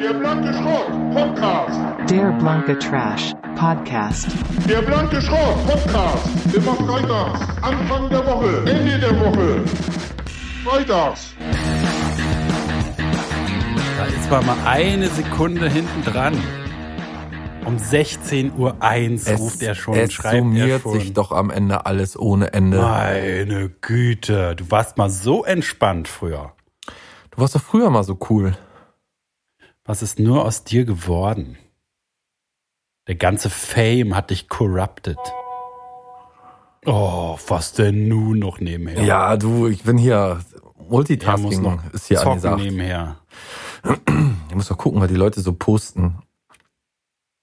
Der blanke Schrott Podcast. Der blanke Trash Podcast. Der blanke Schrott Podcast. Immer freitags. Anfang der Woche. Ende der Woche. Freitags. Da ist man mal eine Sekunde hinten dran. Um 16.01 Uhr ruft er schon, es schreibt er summiert schon. sich doch am Ende alles ohne Ende. Meine Güte, du warst mal so entspannt früher. Du warst doch früher mal so cool. Was ist nur aus dir geworden? Der ganze Fame hat dich corrupted. Oh, was denn nun noch nebenher? Ja, du, ich bin hier. er muss Multitasking noch ist hier angesagt. nebenher. Ich muss doch gucken, was die Leute so posten.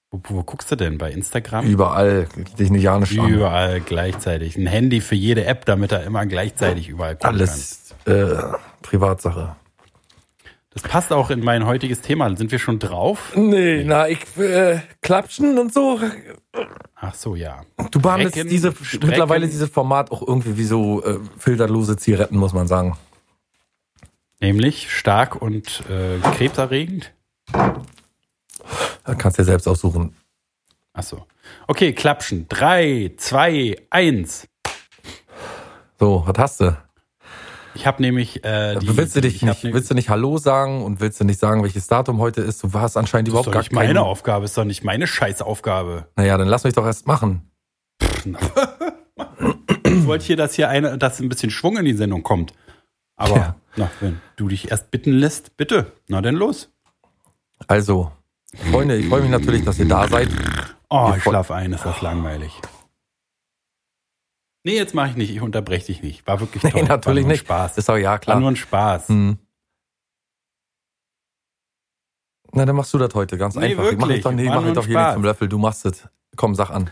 Wo, wo guckst du denn? Bei Instagram? Überall. Dich nicht ja an. Überall gleichzeitig. Ein Handy für jede App, damit er immer gleichzeitig überall gucken kann. Alles äh, Privatsache. Das passt auch in mein heutiges Thema. Sind wir schon drauf? Nee, na, ich äh, klatschen und so. Ach so, ja. Du behandelst diese strecken. mittlerweile dieses Format auch irgendwie wie so äh, filterlose Zigaretten, muss man sagen. Nämlich stark und äh, krebserregend. Da kannst du dir selbst aussuchen. Ach so. Okay, Klapschen. Drei, zwei, eins. So, was hast du? Ich habe nämlich äh, die, willst du dich nicht, ne- willst du nicht Hallo sagen und willst du nicht sagen, welches Datum heute ist? Du hast anscheinend das ist überhaupt doch gar nicht meine. Aufgabe, ist doch nicht meine Scheißaufgabe. Naja, dann lass mich doch erst machen. Ich wollte hier, dass hier eine, dass ein bisschen Schwung in die Sendung kommt. Aber Ja. na, wenn du dich erst bitten lässt, bitte. Na denn los. Also, Freunde, ich freue mich natürlich, dass ihr da seid. Oh, ich schlaf ein, ist das langweilig. Nee, jetzt mache ich nicht, ich unterbreche dich nicht. War wirklich toll. Nee, natürlich War nur ein nicht. Spaß. Ist doch ja War klar. nur ein Spaß. Hm. Na, dann machst du das heute ganz Nee, einfach. Wirklich. ich doch, nee, War mach ich doch hier nicht zum Löffel. Du machst es. Komm, sag an.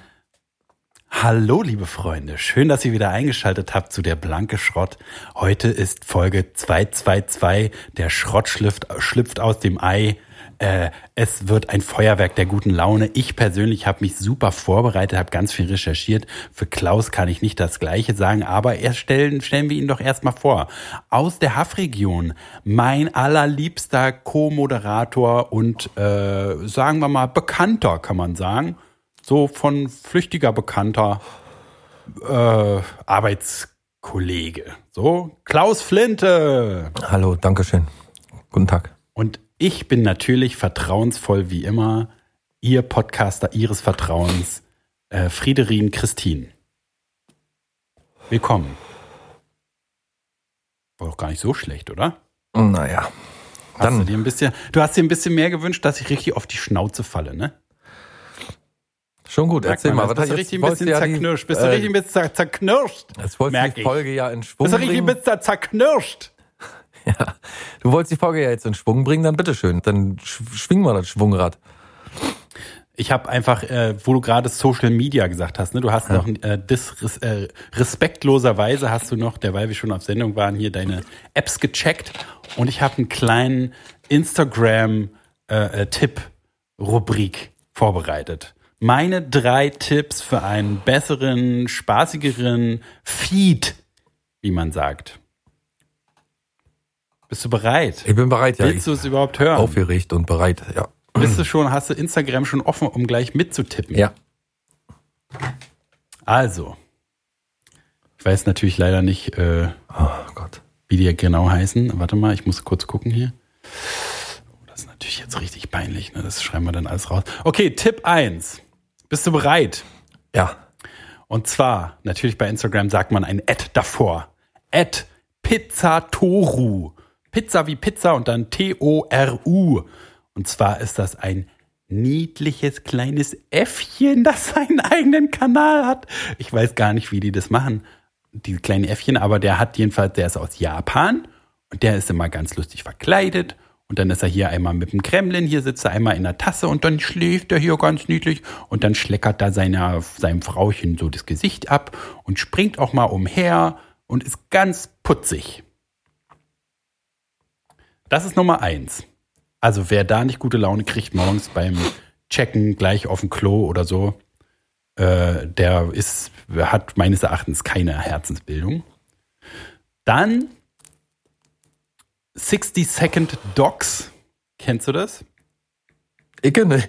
Hallo, liebe Freunde. Schön, dass ihr wieder eingeschaltet habt zu der Blanke Schrott. Heute ist Folge 222. Der Schrott schlüpft, schlüpft aus dem Ei. Äh, es wird ein Feuerwerk der guten Laune. Ich persönlich habe mich super vorbereitet, habe ganz viel recherchiert. Für Klaus kann ich nicht das Gleiche sagen, aber erst stellen, stellen wir ihn doch erstmal vor. Aus der Haffregion, mein allerliebster Co-Moderator und äh, sagen wir mal Bekannter, kann man sagen so von flüchtiger Bekannter äh, Arbeitskollege. So, Klaus Flinte. Hallo, Dankeschön. Guten Tag. Und ich bin natürlich vertrauensvoll wie immer, Ihr Podcaster Ihres Vertrauens, äh, Friederin Christine. Willkommen. War doch gar nicht so schlecht, oder? Naja. Hast Dann- du, dir ein bisschen, du hast dir ein bisschen mehr gewünscht, dass ich richtig auf die Schnauze falle, ne? Schon gut, Merkt erzähl mal. jetzt bist du richtig ein bisschen die, zerknirscht. Bist du äh, richtig ein bisschen zer- zerknirscht? Jetzt wolltest du Merk die ich. Folge ja in Schwung Bist du richtig ein bisschen zerknirscht? Ja. Du wolltest die Folge ja jetzt in Schwung bringen, dann bitteschön. Dann sch schwingen wir das Schwungrad. Ich habe einfach, äh, wo du gerade Social Media gesagt hast, ne, du hast noch äh, dis, äh, respektloserweise hast du noch, derweil wir schon auf Sendung waren, hier deine Apps gecheckt und ich habe einen kleinen Instagram äh, äh, vorbereitet. Meine drei Tipps für einen besseren, spaßigeren Feed, wie man sagt. Bist du bereit? Ich bin bereit, ja. Willst du es überhaupt hören? aufgeregt und bereit, ja. Bist du schon, hast du Instagram schon offen, um gleich mitzutippen? Ja. Also, ich weiß natürlich leider nicht, äh, Oh Gott. wie die genau heißen. Warte mal, ich muss kurz gucken hier. Oh, das ist natürlich jetzt richtig peinlich, ne? Das schreiben wir dann alles raus. Okay, Tipp 1. Bist du bereit? Ja. Und zwar, natürlich bei Instagram sagt man ein Ad davor. Ad Pizzatoru. Pizza wie Pizza und dann T-O-R-U. Und zwar ist das ein niedliches kleines Äffchen, das seinen eigenen Kanal hat. Ich weiß gar nicht, wie die das machen, die kleinen Äffchen, aber der hat jedenfalls, der ist aus Japan und der ist immer ganz lustig verkleidet. Und dann ist er hier einmal mit dem Kremlin, hier sitzt er einmal in der Tasse und dann schläft er hier ganz niedlich und dann schleckert da seiner, seinem Frauchen so das Gesicht ab und springt auch mal umher und ist ganz putzig. Das ist Nummer eins. Also wer da nicht gute Laune kriegt morgens beim Checken gleich auf dem Klo oder so, äh, der ist, hat meines Erachtens keine Herzensbildung. Dann 60 Second Docs. Kennst du das? Icke? Nee.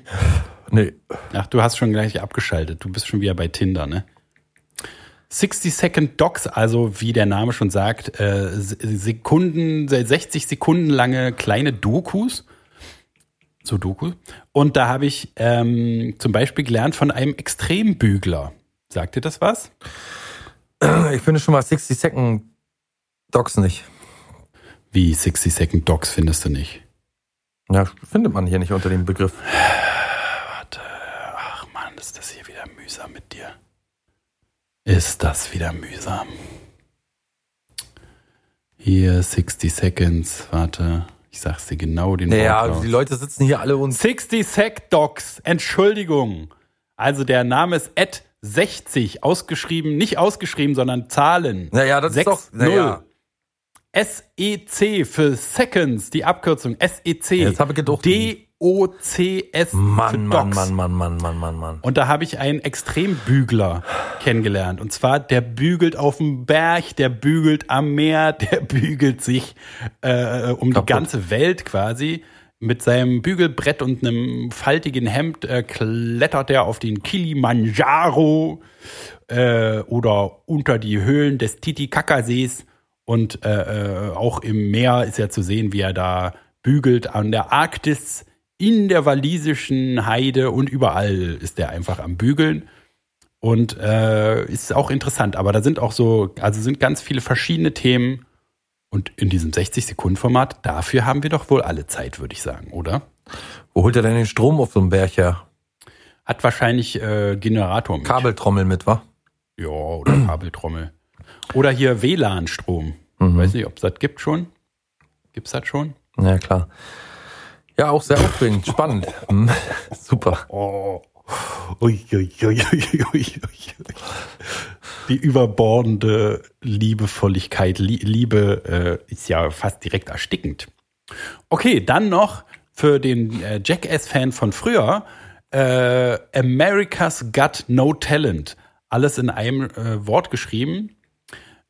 Nee. Ach, du hast schon gleich abgeschaltet. Du bist schon wieder bei Tinder, ne? 60 Second Docs, also wie der Name schon sagt, äh, Sekunden, 60 Sekunden lange kleine Dokus. So Doku. Und da habe ich ähm, zum Beispiel gelernt von einem Extrembügler. Sagt dir das was? Ich finde schon mal 60 Second Docs nicht. Wie 60 Second Docs findest du nicht? Ja, findet man hier nicht unter dem Begriff. Warte. Ach man, ist das hier Ist das wieder mühsam. Hier 60 Seconds. Warte. Ich sag's dir genau den Naja, Wortlaut. die Leute sitzen hier alle und 60 Sec Docs. Entschuldigung. Also der Name ist at 60 ausgeschrieben, nicht ausgeschrieben, sondern Zahlen. Naja, das ist doch- 6-0. naja. SEC für Seconds, die Abkürzung SEC. Jetzt hab ich gedacht- D-O-C-S für Mann, Mann, Docs. Mann, Mann, Mann, Mann, Mann, Mann. Und da habe ich einen Extrembügler kennengelernt. Und zwar, der bügelt auf dem Berg, der bügelt am Meer, der bügelt sich äh, um Kaputt. die ganze Welt quasi. Mit seinem Bügelbrett und einem faltigen Hemd äh, klettert er auf den Kilimanjaro äh, oder unter die Höhlen des Titicacasees. Und äh, äh, auch im Meer ist ja zu sehen, wie er da bügelt an der Arktis, in der walisischen Heide und überall ist er einfach am Bügeln. Und äh, ist auch interessant, aber da sind auch so, also sind ganz viele verschiedene Themen. Und in diesem 60-Sekunden-Format, dafür haben wir doch wohl alle Zeit, würde ich sagen, oder? Wo holt er denn den Strom auf so einem Berg her? Hat wahrscheinlich äh, Generator mit. Kabeltrommel mit, wa? Ja, oder Kabeltrommel. Oder hier WLAN-Strom. Weiß nicht, ob es das gibt schon. Gibt's das schon? Ja, klar. Ja, auch sehr aufregend, spannend. Hm, Super. Oh. Ui, ui, ui, ui, ui. Die überbordende Liebevolligkeit, Lie- Liebe äh, ist ja fast direkt erstickend. Okay, dann noch für den äh, Jackass-Fan von früher äh, America's Got No Talent. Alles in einem äh, Wort geschrieben.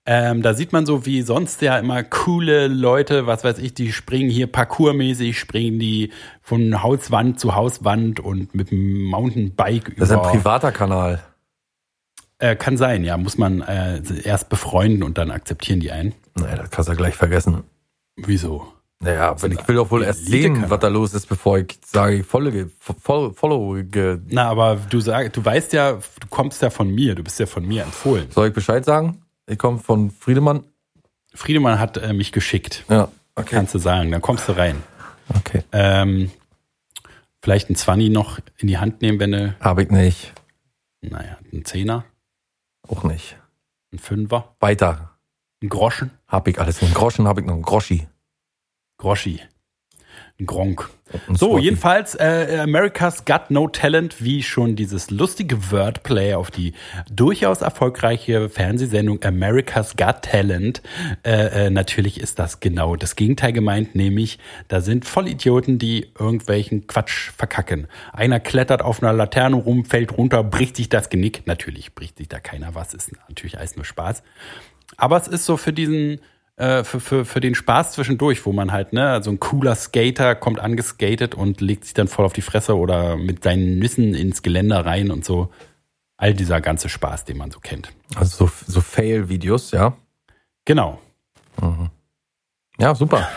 Ähm, da sieht man so wie sonst ja immer coole Leute, was weiß ich, die springen hier parkourmäßig, springen die von Hauswand zu Hauswand und mit dem Mountainbike Das ist ein privater Kanal. Äh, kann sein, ja, muss man äh, erst befreunden und dann akzeptieren die einen. Naja, das kannst du ja gleich vergessen. Wieso? Naja, aber ich will doch wohl erst sehen, was da los ist, bevor ich sage, ich folge, follow, Na, aber du sag, du weißt ja, du kommst ja von mir, du bist ja von mir empfohlen. soll ich Bescheid sagen? Ich komme von Friedemann. Friedemann hat äh, mich geschickt, Ja, okay. kannst du sagen, dann kommst du rein. Okay. Ähm, vielleicht ein Zwanni noch in die Hand nehmen, wenn du, Hab ich nicht. naja, ein Zehner, Auch nicht. ein Fünfer, Weiter. ein Groschen, Hab ich alles. Einen Groschen hab ich noch. Einen Groschi. Groschi, ein Gronk. So, jedenfalls äh, America's Got No Talent, wie schon dieses lustige Wordplay auf die durchaus erfolgreiche Fernsehsendung America's Got Talent. Äh, äh, natürlich ist das genau das Gegenteil gemeint, nämlich da sind Vollidioten, die irgendwelchen Quatsch verkacken. Einer klettert auf einer Laterne rum, fällt runter, bricht sich das Genick. Natürlich bricht sich da keiner was, ist natürlich alles nur Spaß. Aber es ist so für diesen, äh, für, für, für den Spaß zwischendurch, wo man halt, ne, also ein cooler Skater kommt angeskatet und legt sich dann voll auf die Fresse oder mit seinen Nüssen ins Geländer rein und so. All dieser ganze Spaß, den man so kennt. Also so, so Fail-Videos, ja. Genau. Ja, super.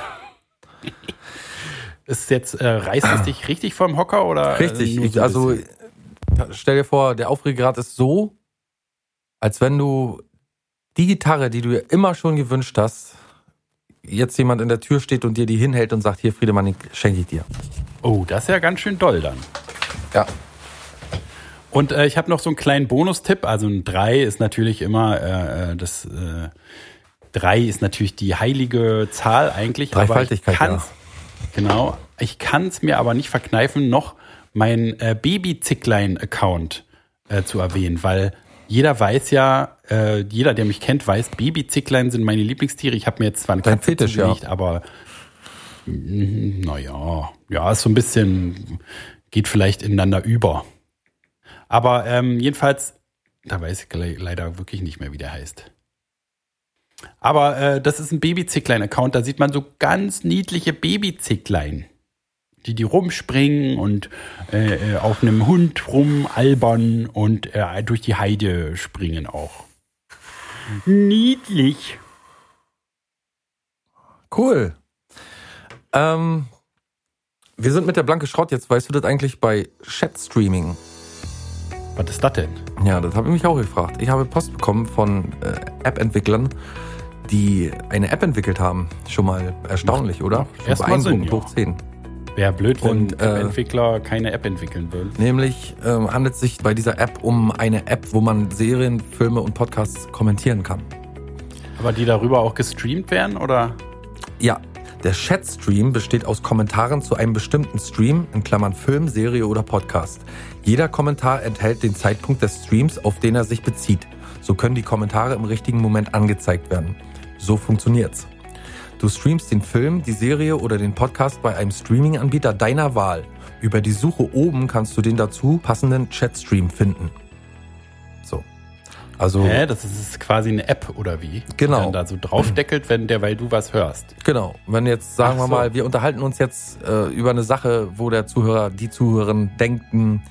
Ist jetzt, äh, reißt es dich richtig vom Hocker oder? äh, Richtig. Ich, so also bisschen? stell dir vor, der Aufregergrad ist so, als wenn du die Gitarre, die du dir immer schon gewünscht hast, jetzt jemand in der Tür steht und dir die hinhält und sagt, hier Friedemann, die schenke ich dir. Oh, das ist ja ganz schön doll dann. Ja. Und äh, ich habe noch so einen kleinen Bonustipp. Also ein 3 ist natürlich immer äh, äh, das äh, 3 ist natürlich die heilige Zahl eigentlich. Dreifaltigkeit, aber ich kann's, Genau. Ich kann es mir aber nicht verkneifen, noch mein äh, Baby-Zicklein-Account äh, zu erwähnen, weil jeder weiß ja, äh, jeder, der mich kennt, weiß, Baby-Zicklein sind meine Lieblingstiere. Ich habe mir jetzt zwar eine Dein Katze Fetisch, ja. zugelegt, aber naja, ja, ist so ein bisschen, geht vielleicht ineinander über. Aber ähm, jedenfalls, da weiß ich le- leider wirklich nicht mehr, wie der heißt. Aber äh, das ist ein Babyzicklein-Account, da sieht man so ganz niedliche Babyzicklein. die die rumspringen und äh, äh, auf einem Hund rumalbern und äh, durch die Heide springen auch. Niedlich. Cool. Ähm, wir sind mit der blanke Schrott jetzt. Weißt du das eigentlich bei Chat-Streaming? Was ist das denn? Ja, das habe ich mich auch gefragt. Ich habe Post bekommen von äh, App-Entwicklern, die eine App entwickelt haben. Schon mal erstaunlich, oder? Erstmal Sinn, hoch 10. Wäre blöd, wenn Und, äh, Entwickler keine App entwickeln würden. Nämlich ähm, handelt es sich bei dieser App um eine App, wo man Serien, Filme und Podcasts kommentieren kann. Aber die darüber auch gestreamt werden, oder? Ja, der Chat-Stream besteht aus Kommentaren zu einem bestimmten Stream, in Klammern Film, Serie oder Podcast. Jeder Kommentar enthält den Zeitpunkt des Streams, auf den er sich bezieht. So können die Kommentare im richtigen Moment angezeigt werden. So funktioniert's. Du streamst den Film, die Serie oder den Podcast bei einem Streaming-Anbieter deiner Wahl. Über die Suche oben kannst du den dazu passenden Chat-Stream finden. So. Also, Hä, das ist, quasi eine App, oder wie? Genau. Die dann da so draufdeckelt, wenn der, weil du was hörst. Genau. Wenn jetzt, sagen Ach wir so. mal, wir unterhalten uns jetzt äh, über eine Sache, wo der Zuhörer, die Zuhörerin denken,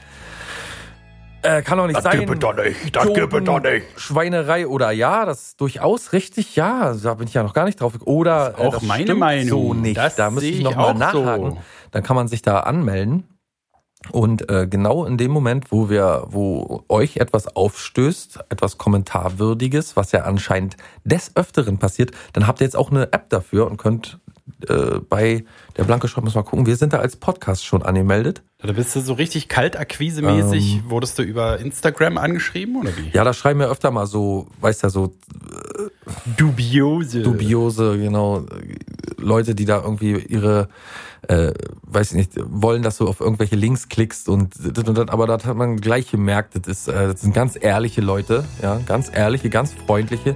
äh, kann doch nicht sein. doch nicht, das Idioten, Schweinerei oder ja, das ist durchaus richtig, ja, da bin ich ja noch gar nicht drauf. Oder Das ist auch äh, das meine Meinung. so nicht. Das da müsste ich ich noch mal auch nachhaken. so. Dann kann man sich da anmelden. Und äh, genau in dem Moment, wo wir, wo euch etwas aufstößt, etwas Kommentarwürdiges, was ja anscheinend des Öfteren passiert, dann habt ihr jetzt auch eine App dafür und könnt äh, bei der Blanke Shop muss mal gucken. Wir sind da als Podcast schon angemeldet. Da bist du so richtig kaltakquise-mäßig. Wurdest du über Instagram angeschrieben, oder wie? Ja, da schreiben wir öfter mal so, weißt ja, so Dubiose. dubiose, genau, Leute, die da irgendwie ihre, äh, weiß ich nicht, wollen, dass du auf irgendwelche Links klickst und, und das, aber das hat man gleich gemerkt, das, ist, äh, das sind ganz ehrliche Leute, ja, ganz ehrliche, ganz freundliche.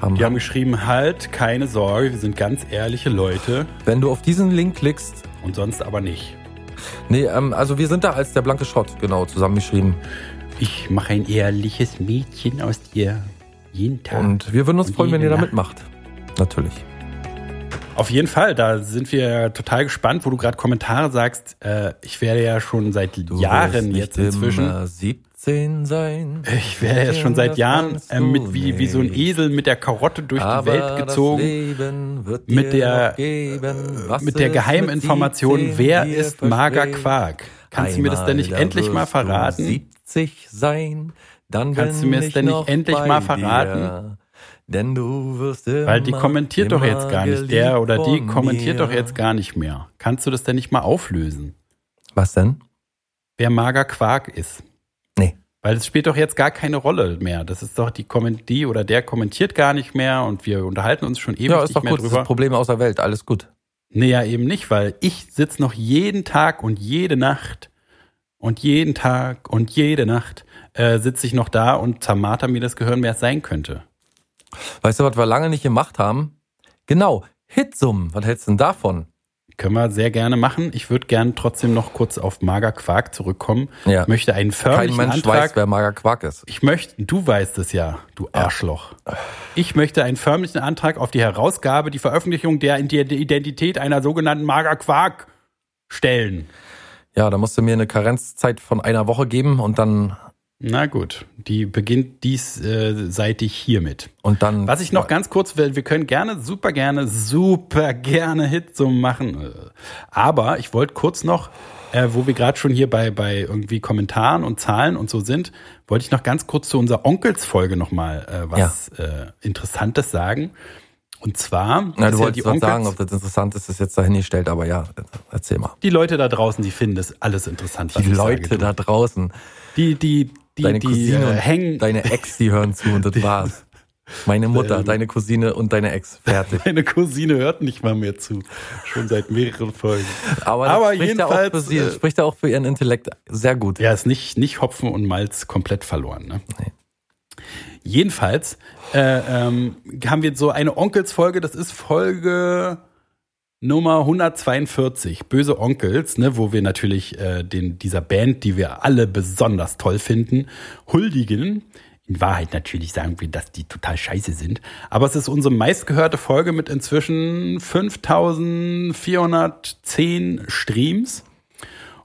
Haben, Die haben geschrieben, halt, keine Sorge, wir sind ganz ehrliche Leute wenn du auf diesen Link klickst, und sonst aber nicht. nee, ähm, also wir sind da als der blanke Schrott, genau, zusammengeschrieben. Ich mache ein ehrliches Mädchen aus dir. Jeden Tag. Und wir würden uns freuen, wenn ihr da Nacht. mitmacht. Natürlich. Auf jeden Fall, da sind wir total gespannt, wo du gerade Kommentare sagst. Äh, ich werde ja schon seit Jahren jetzt inzwischen. Immer 17 sein. Ich werde ja schon seit Das Jahren äh, mit wie, wie so ein. Esel mit der Karotte durch die Welt Das gezogen. Mit der, geben, mit der Geheiminformation, mit 17 wer ist Mager. Quark? Kannst du mir das denn nicht da endlich mal verraten? 70 sein, dann Kannst du mir ich denn nicht endlich mal verraten? Dir. Denn du wirst immer, Weil die kommentiert doch jetzt gar nicht. Der oder die kommentiert mir. doch jetzt gar nicht mehr. Kannst du das denn nicht mal auflösen? Was denn? Wer Mager Quark ist? Weil es spielt doch jetzt gar keine Rolle mehr. Das ist doch die Komment die oder der kommentiert gar nicht mehr und wir unterhalten uns schon ewig Ja, ist doch mehr gut. Das drüber. ist Probleme aus der Welt. Alles gut. Nee, ja eben nicht, weil ich sitze noch jeden Tag und jede Nacht und jeden Tag und jede Nacht äh, sitze ich noch da und zermarter mir das Gehirn, wer es sein könnte. Weißt du, was wir lange nicht gemacht haben? Genau, Hitsummen. Was hältst du denn davon? Können wir sehr gerne machen. Ich würde gerne trotzdem noch kurz auf Mager Quark zurückkommen. Ja. Ich möchte einen Kein förmlichen Mensch Antrag. weiß, wer Mager Quark ist. Ich möchte, du weißt es ja, du Arschloch. Ich möchte einen förmlichen Antrag auf die Herausgabe, die Veröffentlichung der Identität einer sogenannten Mager Quark stellen. Ja, da musst du mir eine Karenzzeit von einer Woche geben und dann Na gut, die beginnt diesseitig hiermit. und dann. Was ich noch ganz kurz will, wir können gerne, super gerne, super gerne Hit so machen. Äh, Aber ich wollte kurz noch, äh, wo wir gerade schon hier bei, bei irgendwie Kommentaren und Zahlen und so sind, wollte ich noch ganz kurz zu unserer Onkelsfolge nochmal äh, was äh, Interessantes sagen. Und zwar, Na, du wolltest was sagen, ob das interessant ist, ist jetzt dahingestellt, aber ja, erzähl mal. die Leute da draußen, die finden das alles interessant. Die Leute sage, da draußen, die, die, die, deine die Cousine äh, und hängen, deine Ex, die hören zu und das war's. Meine Mutter, deine Cousine und deine Ex. Fertig. Meine Cousine hört nicht mal mehr zu. Schon seit mehreren Folgen. Aber, das Aber spricht ja auch für jedenfalls, sie, äh, spricht ja auch für ihren Intellekt sehr gut. Ja, ist nicht, nicht Hopfen und Malz komplett verloren. Ne? Nee. Jedenfalls äh, ähm, haben wir so eine Onkelsfolge, das ist Folge Nummer 142, Böse Onkels, ne, wo wir natürlich äh, den, dieser Band, die wir alle besonders toll finden, huldigen. In Wahrheit natürlich sagen wir, dass die total scheiße sind. Aber es ist unsere meistgehörte Folge mit inzwischen 5410 Streams.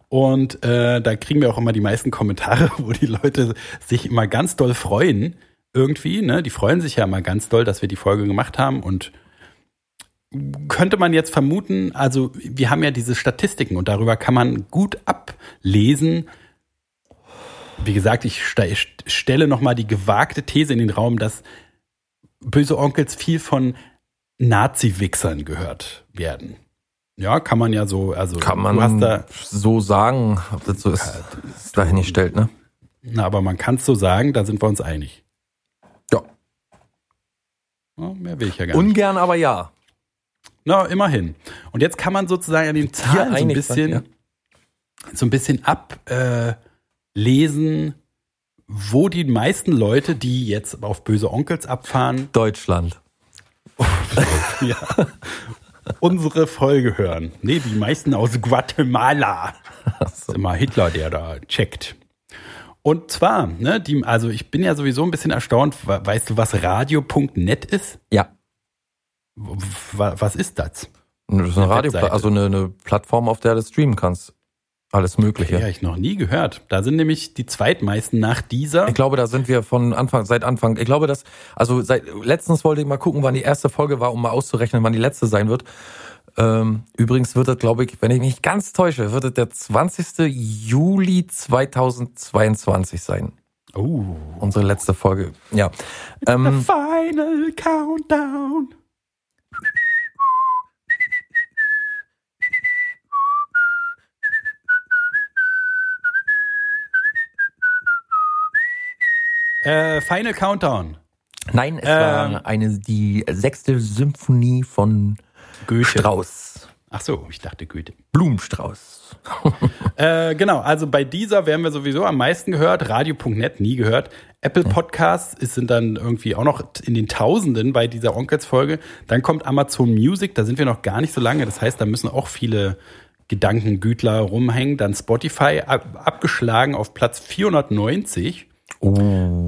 Und äh, da kriegen wir auch immer die meisten Kommentare, wo die Leute sich immer ganz doll freuen. Irgendwie, ne? Die freuen sich ja immer ganz doll, dass wir die Folge gemacht haben. Und könnte man jetzt vermuten, also wir haben ja diese Statistiken und darüber kann man gut ablesen. Wie gesagt, ich ste stelle nochmal die gewagte These in den Raum, dass böse Onkels viel von Nazi-Wichsern gehört werden. Ja, kann man ja so, also Kann man da, so sagen, ob das so ist, ist dahingestellt, ne? na, aber man kann es so sagen, da sind wir uns einig. Ja. Ja, mehr will ich ja gar nicht. Ungern, aber ja. Na, immerhin. Und jetzt kann man sozusagen an den Zahlen so ein bisschen, sein, so ein bisschen ablesen, wo die meisten Leute, die jetzt auf böse Onkels abfahren, Deutschland. ja, unsere Folge hören. Nee, die meisten aus Guatemala. Das ist immer Hitler, der da checkt. Und zwar, ne, die, also ich bin ja sowieso ein bisschen erstaunt. We- Weißt du, was radio.net ist? Ja. Was ist das? Das ist eine Eine Radio, also eine, eine Plattform, auf der du streamen kannst. Alles Mögliche. Ja, ich noch nie gehört. Da sind nämlich die zweitmeisten nach dieser. Ich glaube, da sind wir von Anfang, seit Anfang, ich glaube, dass, also seit, letztens wollte ich mal gucken, wann die erste Folge war, um mal auszurechnen, wann die letzte sein wird. Ähm, übrigens wird das, glaube ich, wenn ich mich ganz täusche, wird es der 20. Juli 2022 sein. Oh. Unsere letzte Folge. Ja. Ähm, Final Countdown. Äh, Final Countdown. nein, es Ähm. war eine, die sechste Symphonie von Goethe. Strauss. Ach so, ich dachte Goethe. Blumenstrauß. Äh, genau, also bei dieser werden wir sowieso am meisten gehört. Radio.net nie gehört. Apple Podcasts ist, sind dann irgendwie auch noch in den Tausenden bei dieser Onkels-Folge. Dann kommt Amazon Music, da sind wir noch gar nicht so lange. Das heißt, da müssen auch viele Gedankengütler rumhängen. Dann Spotify ab, abgeschlagen auf Platz 490. Oh.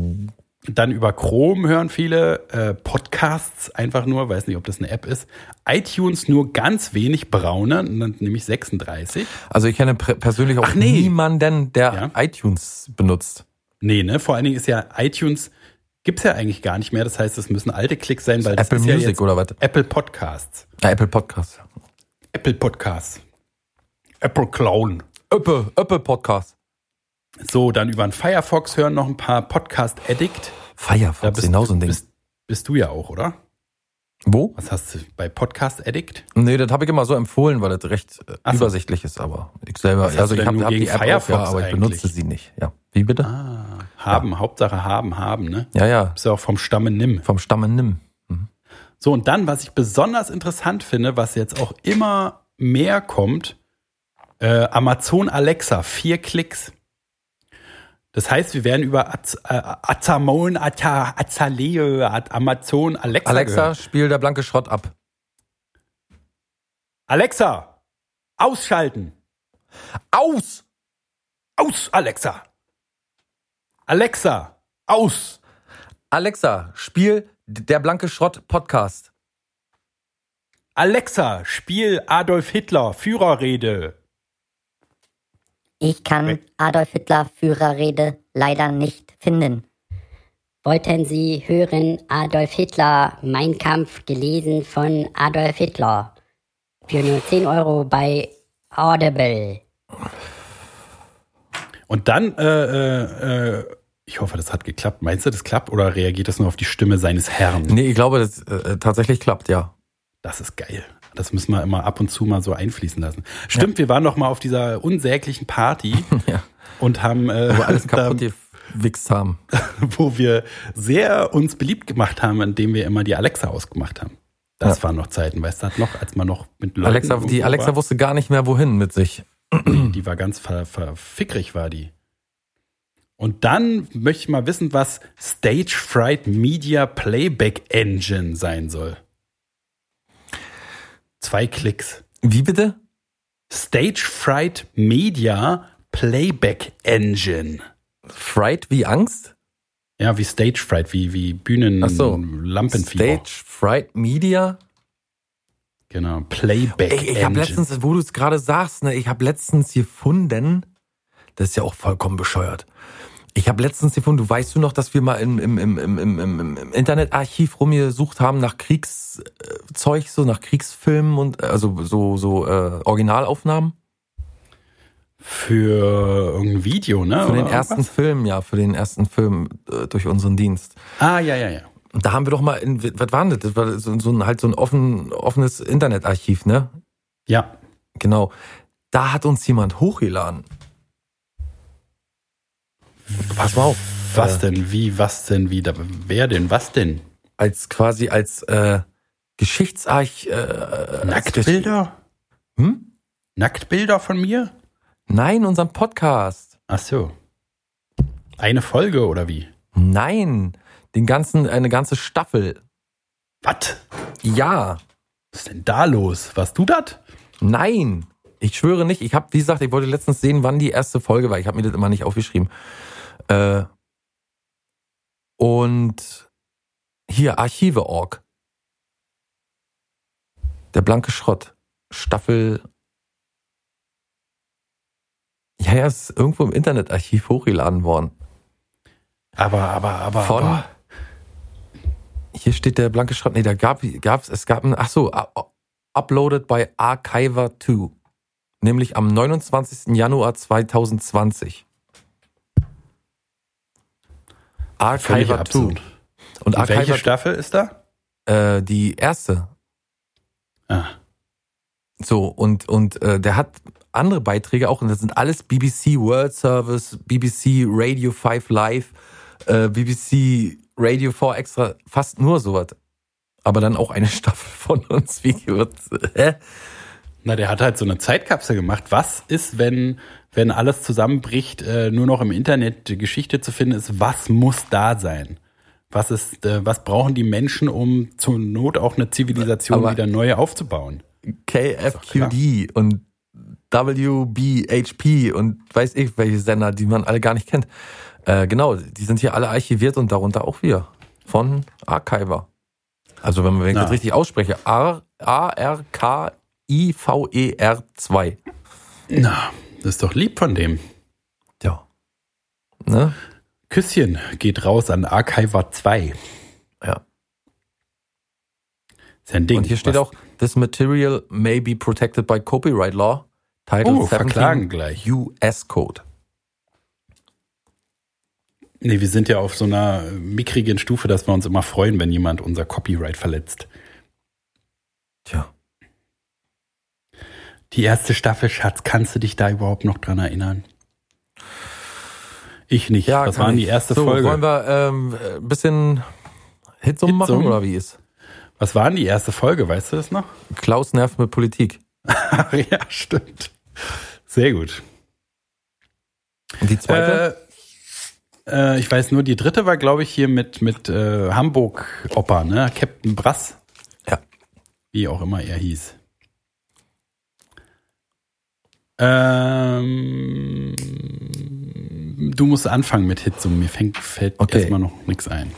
Dann über Chrome hören viele äh, Podcasts einfach nur, weiß nicht, ob das eine App ist. iTunes nur ganz wenig braune, nämlich 36. Also ich kenne persönlich auch nee. niemanden, der Ja. iTunes benutzt. Nee, ne? Vor allen Dingen ist ja iTunes gibt's ja eigentlich gar nicht mehr. Das heißt, es müssen alte Klicks sein, weil Apple ist ja Music jetzt oder was? Apple Podcasts. Ja, Apple Podcast. Apple Podcasts. Apple Clown. Apple, Apple Podcast. So, dann über den Firefox hören noch ein paar Podcast Addict. Da Firefox, bist, genau so ein Ding. bist, bist du ja auch, oder? Wo? Was hast du bei Podcast Addict? Nee, das habe ich immer so empfohlen, weil das recht äh, so. übersichtlich ist, aber ich selber, Was also ich habe hab die App Firefox auf, ja, aber ich eigentlich? benutze sie nicht. Ja. Wie bitte? Ah, haben, Hauptsache haben, haben, ne? Ja, ja, Bist ja auch vom Stamme Nimm. vom Stamme Nimm. So, und dann, was ich besonders interessant finde, was jetzt auch immer mehr kommt, äh, Amazon Alexa, vier Klicks. Das heißt, wir werden über Az äh, Azamon, Aza, Azaleo, Amazon Alexa, Alexa, gehört. spiel der blanke Schrott ab. Alexa, ausschalten. Aus! Aus, Alexa. Alexa, aus. Alexa, spiel der blanke Schrott Podcast. Alexa, spiel Adolf Hitler, Führerrede. Ich kann Adolf Hitler Führerrede leider nicht finden. Wollten Sie hören Adolf Hitler, Mein Kampf, gelesen von Adolf Hitler? Für nur 10 Euro bei Audible. Und dann, äh, äh, äh, ich hoffe, das hat geklappt. Meinst du, das klappt oder reagiert das nur auf die Stimme seines Herrn? Nee, ich glaube, das äh, tatsächlich klappt, ja. Das ist geil. Das müssen wir immer ab und zu mal so einfließen lassen. Stimmt, wir waren noch mal auf dieser unsäglichen Party Ja. und haben äh, Wo alles da, kaputt gewichst haben. wo wir sehr uns beliebt gemacht haben, indem wir immer die Alexa ausgemacht haben. Das Ja. waren noch Zeiten, weißt du, noch, als man noch mit Leuten Alexa, die Alexa war. wusste gar nicht mehr, wohin mit sich. Die war ganz ver, verfickrig, war die. Und dann möchte ich mal wissen, was Stage Fright Media Playback Engine sein soll. Zwei Klicks. Wie bitte? Stage Fright Media Playback Engine. Fright wie Angst? Ja, wie Stage Fright, wie, wie Bühnen so. Lampenfieber. Stage Fright Media? Genau, Playback Ey, ich habe Engine. letztens, wo du es gerade sagst, ne, ich habe letztens gefunden, das ist ja auch vollkommen bescheuert. Ich habe letztens gefunden, du weißt du noch, dass wir mal im, im, im, im, im, im, Internetarchiv rumgesucht haben nach Kriegszeug, so nach Kriegsfilmen und also so so äh, Originalaufnahmen Für irgendein Video, ne? für den oder ersten irgendwas? Film, ja, für den ersten Film äh, durch unseren Dienst. Ah, ja, ja, ja. Und da haben wir doch mal, in, was war denn das? Das war so, so ein, halt so ein offen, offenes Internetarchiv, ne? Ja. Genau. Da hat uns jemand hochgeladen. Pass mal auf. Was Äh, denn? Wie? Was denn? Wie? Da, wer denn? Was denn? Als quasi als äh, Geschichtsarch. Äh, Nacktbilder? Gesch- Hm? Nacktbilder von mir? Nein, unseren Podcast. Ach so. Eine Folge oder wie? Nein, den ganzen, eine ganze Staffel. Was? Ja, Was ist denn da los? Warst du das? nein. Ich schwöre nicht. Ich habe, wie gesagt, ich wollte letztens sehen, wann die erste Folge war. Ich habe mir das immer nicht aufgeschrieben. Äh, und hier Archive.org. Der blanke Schrott. Staffel. Ja, ja, es ist irgendwo im Internetarchiv hochgeladen worden. Aber, aber, aber. Von. aber. Hier steht der blanke Schrott. Nee, da gab gab's, es gab ein, ach so, uploaded by Archiver 2. Nämlich am 29. Januar 2020. Archiver 2. absurd. Und welche Archiver, Staffel ist da? äh, die erste. Ah. So, und, und äh, der hat andere Beiträge auch, und das sind alles BBC World Service, BBC Radio 5 Live, äh, BBC Radio 4 Extra, fast nur sowas. Aber dann auch eine Staffel von uns. Wie wird, hä? Na, der hat halt so eine Zeitkapsel gemacht. Was ist, wenn, wenn alles zusammenbricht, äh, nur noch im Internet Geschichte zu finden ist? Was muss da sein? Was ist, äh, was brauchen die Menschen, um zur Not auch eine Zivilisation Aber- wieder neu aufzubauen? KFQD und WBHP und weiß ich welche Sender, die man alle gar nicht kennt. Äh, genau, die sind hier alle archiviert und darunter auch wir. Von Archiver. Also wenn, man- wenn ich das richtig ausspreche, A-R-K-I-V-E-R 2. Na, das ist doch lieb von dem. Ja. Ne? Küsschen geht raus an Archiver 2. Ja. Ist ein Ding. Und hier steht auch, this material may be protected by copyright law. Title Oh, 17 verklagen gleich. US Code. Nee, wir sind ja auf so einer mickrigen Stufe, dass wir uns immer freuen, wenn jemand unser Copyright verletzt. Tja. Die erste Staffel, Schatz, kannst du dich da überhaupt noch dran erinnern? Ich nicht. Was kann war die erste so, Folge? Wollen wir ähm, ein bisschen Hitsum machen Hitsum? oder wie ist? Was war denn die erste Folge? Weißt du das noch? Klaus nervt mit Politik. Ja, stimmt. Sehr gut. Und die zweite? Äh, äh, ich weiß nur, die dritte war, glaube ich, hier mit, mit äh, Hamburg-Opa, ne? Captain Brass. Ja. Wie auch immer er hieß. Ähm, du musst anfangen mit Hitsum. Mir fängt, fällt Okay. erstmal noch nichts ein.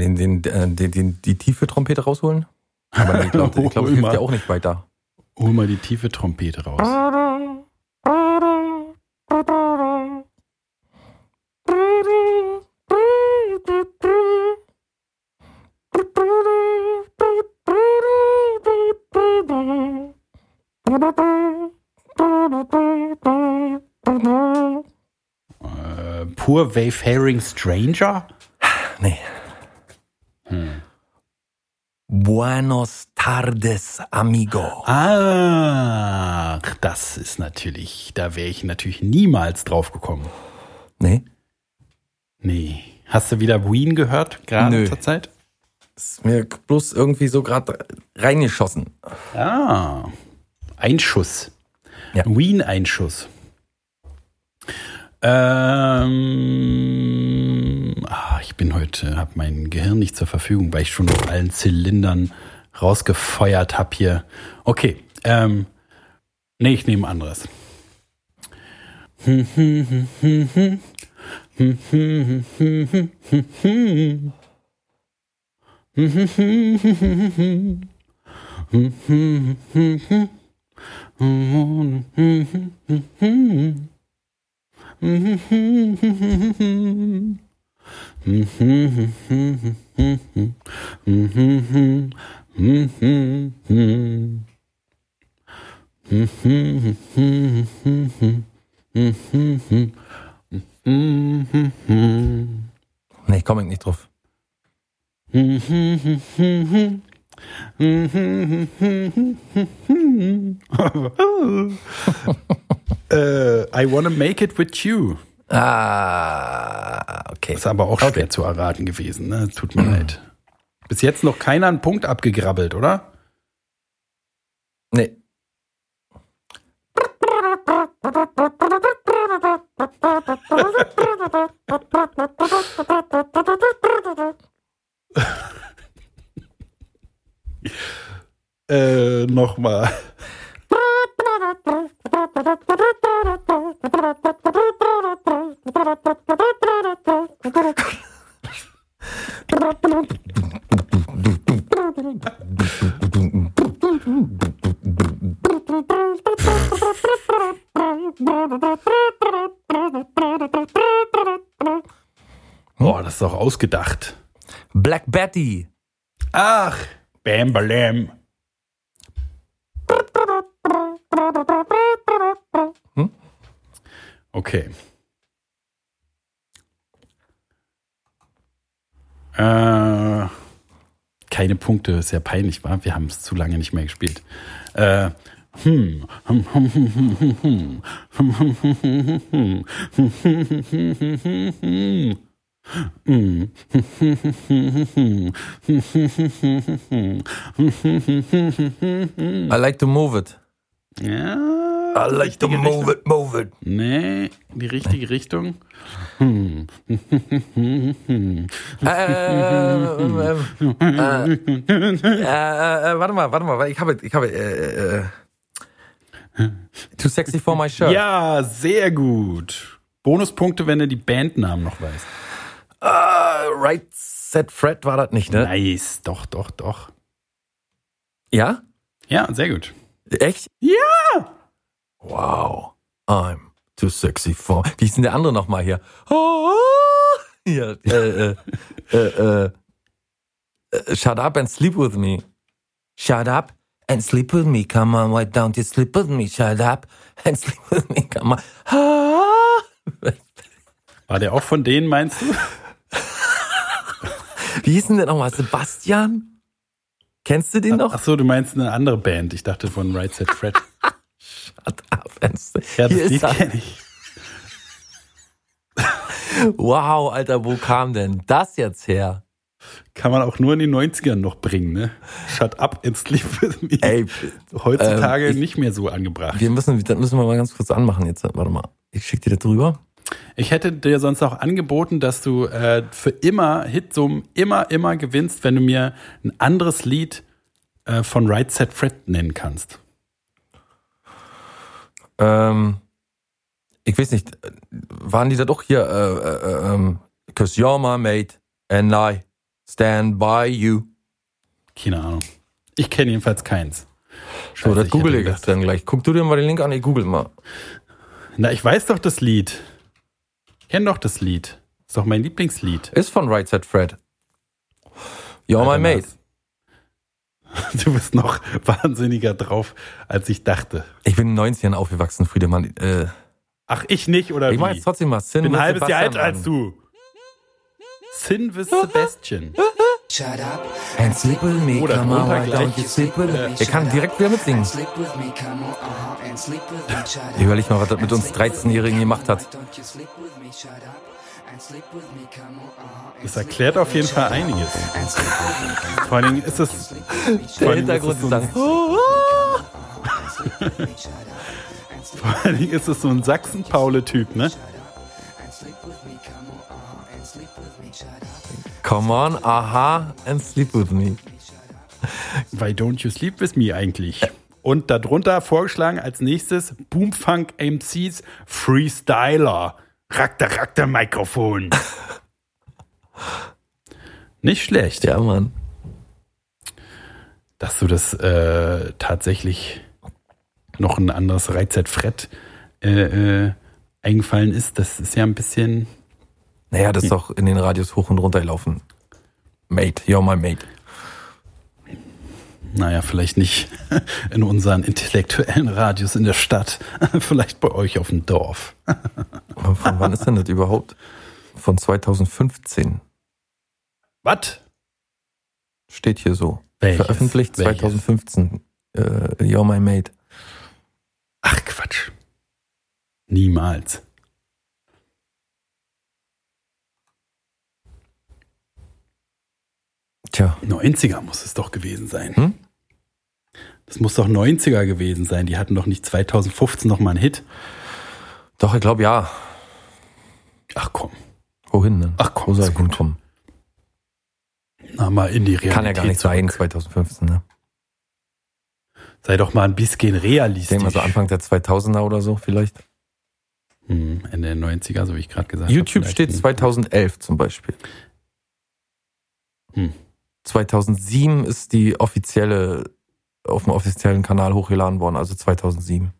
Den, den, äh, den, den, die tiefe Trompete rausholen? Aber ich glaube, ich glaub, hilft mal. ja auch nicht weiter. Hol mal die tiefe Trompete raus. Äh, Poor Wayfaring Stranger? Nee. Buenos tardes, amigo. Ach, das ist natürlich, da wäre ich natürlich niemals drauf gekommen. Nee. Nee. Hast du wieder Ween gehört, gerade zur Zeit? Ist mir bloß irgendwie so gerade reingeschossen. Ah, Einschuss. Ja. Wien-Einschuss. Ähm, ah, ich bin heute, habe mein Gehirn nicht zur Verfügung, weil ich schon auf allen Zylindern rausgefeuert habe hier. Okay, ähm, nee, ich nehme anderes. Nee, komm ich nicht drauf. Äh, I wanna make it with you. Ah, okay. Ist aber auch schwer zu erraten gewesen, ne? Tut mir leid. Bis jetzt noch keiner einen Punkt abgegrabbelt, oder? Nee. Äh, nochmal. Boah, das ist doch ausgedacht. Black Betty. Ach, Bam Balam. Okay. Äh, keine Punkte, sehr peinlich war. Wir haben es zu lange nicht mehr gespielt. Äh, hm. I like to move it. Ja. I like to move Richtung. it, move it. Nee, die richtige Richtung. Äh, äh, äh, äh, äh, warte mal, warte mal, ich habe, ich habe, äh, äh, Too sexy for my shirt. Ja, sehr gut. Bonuspunkte, wenn du die Bandnamen noch weißt. Äh, right Set Fred war das nicht, ne? Nice, doch, doch, doch. Ja? Ja, sehr gut. Echt? Ja! Wow. I'm too sexy for. Wie ist denn der andere nochmal hier? Ja, äh, äh, äh, äh, äh, shut up and sleep with me. Shut up and sleep with me. Come on, why don't you sleep with me? Shut up and sleep with me. Come on. War der auch von denen, meinst du? Wie hieß denn der nochmal? Sebastian? Kennst du den noch? Ach so, du meinst eine andere Band. Ich dachte von Right Set Fred. Sleep. Ja, das Hier ist Lied kenne ich. Wow, Alter, wo kam denn das jetzt her? Kann man auch nur in den 90ern noch bringen, ne? Shut up and sleep with me. Ey, Heutzutage ähm, ich- nicht mehr so angebracht. wir müssen, das müssen wir mal ganz kurz anmachen jetzt. Warte mal. Ich schick dir das drüber. Ich hätte dir sonst auch angeboten, dass du äh, für immer Hitsum immer, immer gewinnst, wenn du mir ein anderes Lied äh, von Right Set Fred nennen kannst. Ähm, ich weiß nicht, waren die da doch hier, äh, äh, ähm, cause you're my mate and I stand by you. Keine Ahnung. Ich kenne jedenfalls keins. So, Scheiße, das ich google ich jetzt dann gleich. Guck du dir mal den Link an, ich google mal. Na, ich weiß doch das Lied. Ich kenn doch das Lied. Ist doch mein Lieblingslied. Ist von Right Set Fred. You're my Alter, mate. Lars. Du bist noch wahnsinniger drauf, als ich dachte. Ich bin in den 90ern aufgewachsen, Friedemann. Äh, Ach, ich nicht, oder ich mach wie? jetzt trotzdem mal Sin bin ein halbes Jahr älter als du. Sin with Sebastian. And sleep with me, Oder come on, don't you sleep with me? Er kann direkt wieder mitsingen. Überleg mal, was das mit uns 13-Jährigen gemacht hat. Das erklärt auf jeden Fall einiges. Vor allen Dingen ist es. vor allen Dingen ist es so ein- Vor allen Dingen ist es so ein Sachsen-Paule-Typ, ne? Come on, aha, and sleep with me. Why don't you sleep with me eigentlich? Und darunter vorgeschlagen als nächstes Boomfunk MCs Freestyler. Rakter, Rakter Mikrofon. Nicht schlecht, Ja, Mann. dass du das äh, tatsächlich noch ein anderes Reizet-Fred äh, äh, eingefallen ist. Das ist ja ein bisschen. Naja, das ist doch in den Radios hoch und runter gelaufen. Mate, you're my mate. Naja, vielleicht nicht in unseren intellektuellen Radios in der Stadt. Vielleicht bei euch auf dem Dorf. Aber Von wann ist denn das überhaupt? Von 2015 Was? steht hier so. Welches? Veröffentlicht Welches? 2015. Äh, you're my mate. Ach Quatsch. Niemals. Tja, 90er muss es doch gewesen sein. Hm? Das muss doch 90er gewesen sein. Die hatten doch nicht 2015 noch mal einen Hit. doch, ich glaube ja. Ach komm, Wohin denn? Ach komm, Wo soll ich gut. hinkommen? na mal in die Realität Kann ja gar nicht sein, zurück. 2015, ne? Sei doch mal ein bisschen Ich realistisch. denke mal so Anfang der 2000er oder so vielleicht. Hm, Ende der 90er, so wie ich gerade gesagt habe. YouTube steht 2011 zum Beispiel. Hm. 2007 ist die offizielle, auf dem offiziellen Kanal hochgeladen worden, also 2007.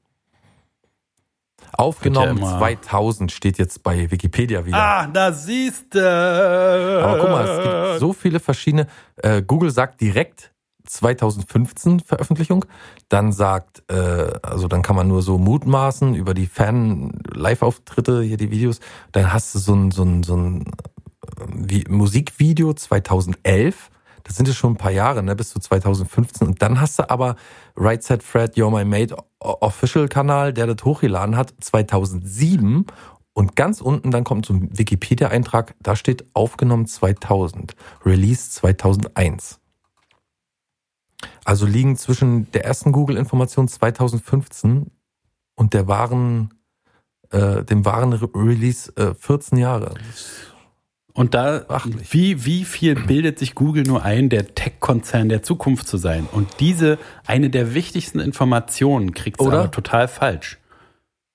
Aufgenommen ja immer- 2000 steht jetzt bei Wikipedia wieder. Ah, da siehst du. Aber guck mal, es gibt so viele verschiedene. Äh, Google sagt direkt 2015 Veröffentlichung. Dann sagt, äh, also dann kann man nur so mutmaßen über die Fan-Live-Auftritte, hier die Videos. Dann hast du so ein, so ein, so ein äh, wie, Musikvideo 2011. Das sind ja schon ein paar Jahre, ne, bis zu 2015. Und dann hast du aber Right Set Fred, You're My Mate Official Kanal, der das hochgeladen hat, 2007. Und ganz unten dann kommt so ein Wikipedia-Eintrag, da steht aufgenommen 2000, Release 2001. Also liegen zwischen der ersten Google-Information 2015 und der wahren, äh, dem wahren Re Release äh, 14 Jahre. Und da, Beachtlich. wie, wie viel bildet sich Google nur ein, der Tech-Konzern der Zukunft zu sein? Und diese, eine der wichtigsten Informationen kriegt Oder? aber total falsch.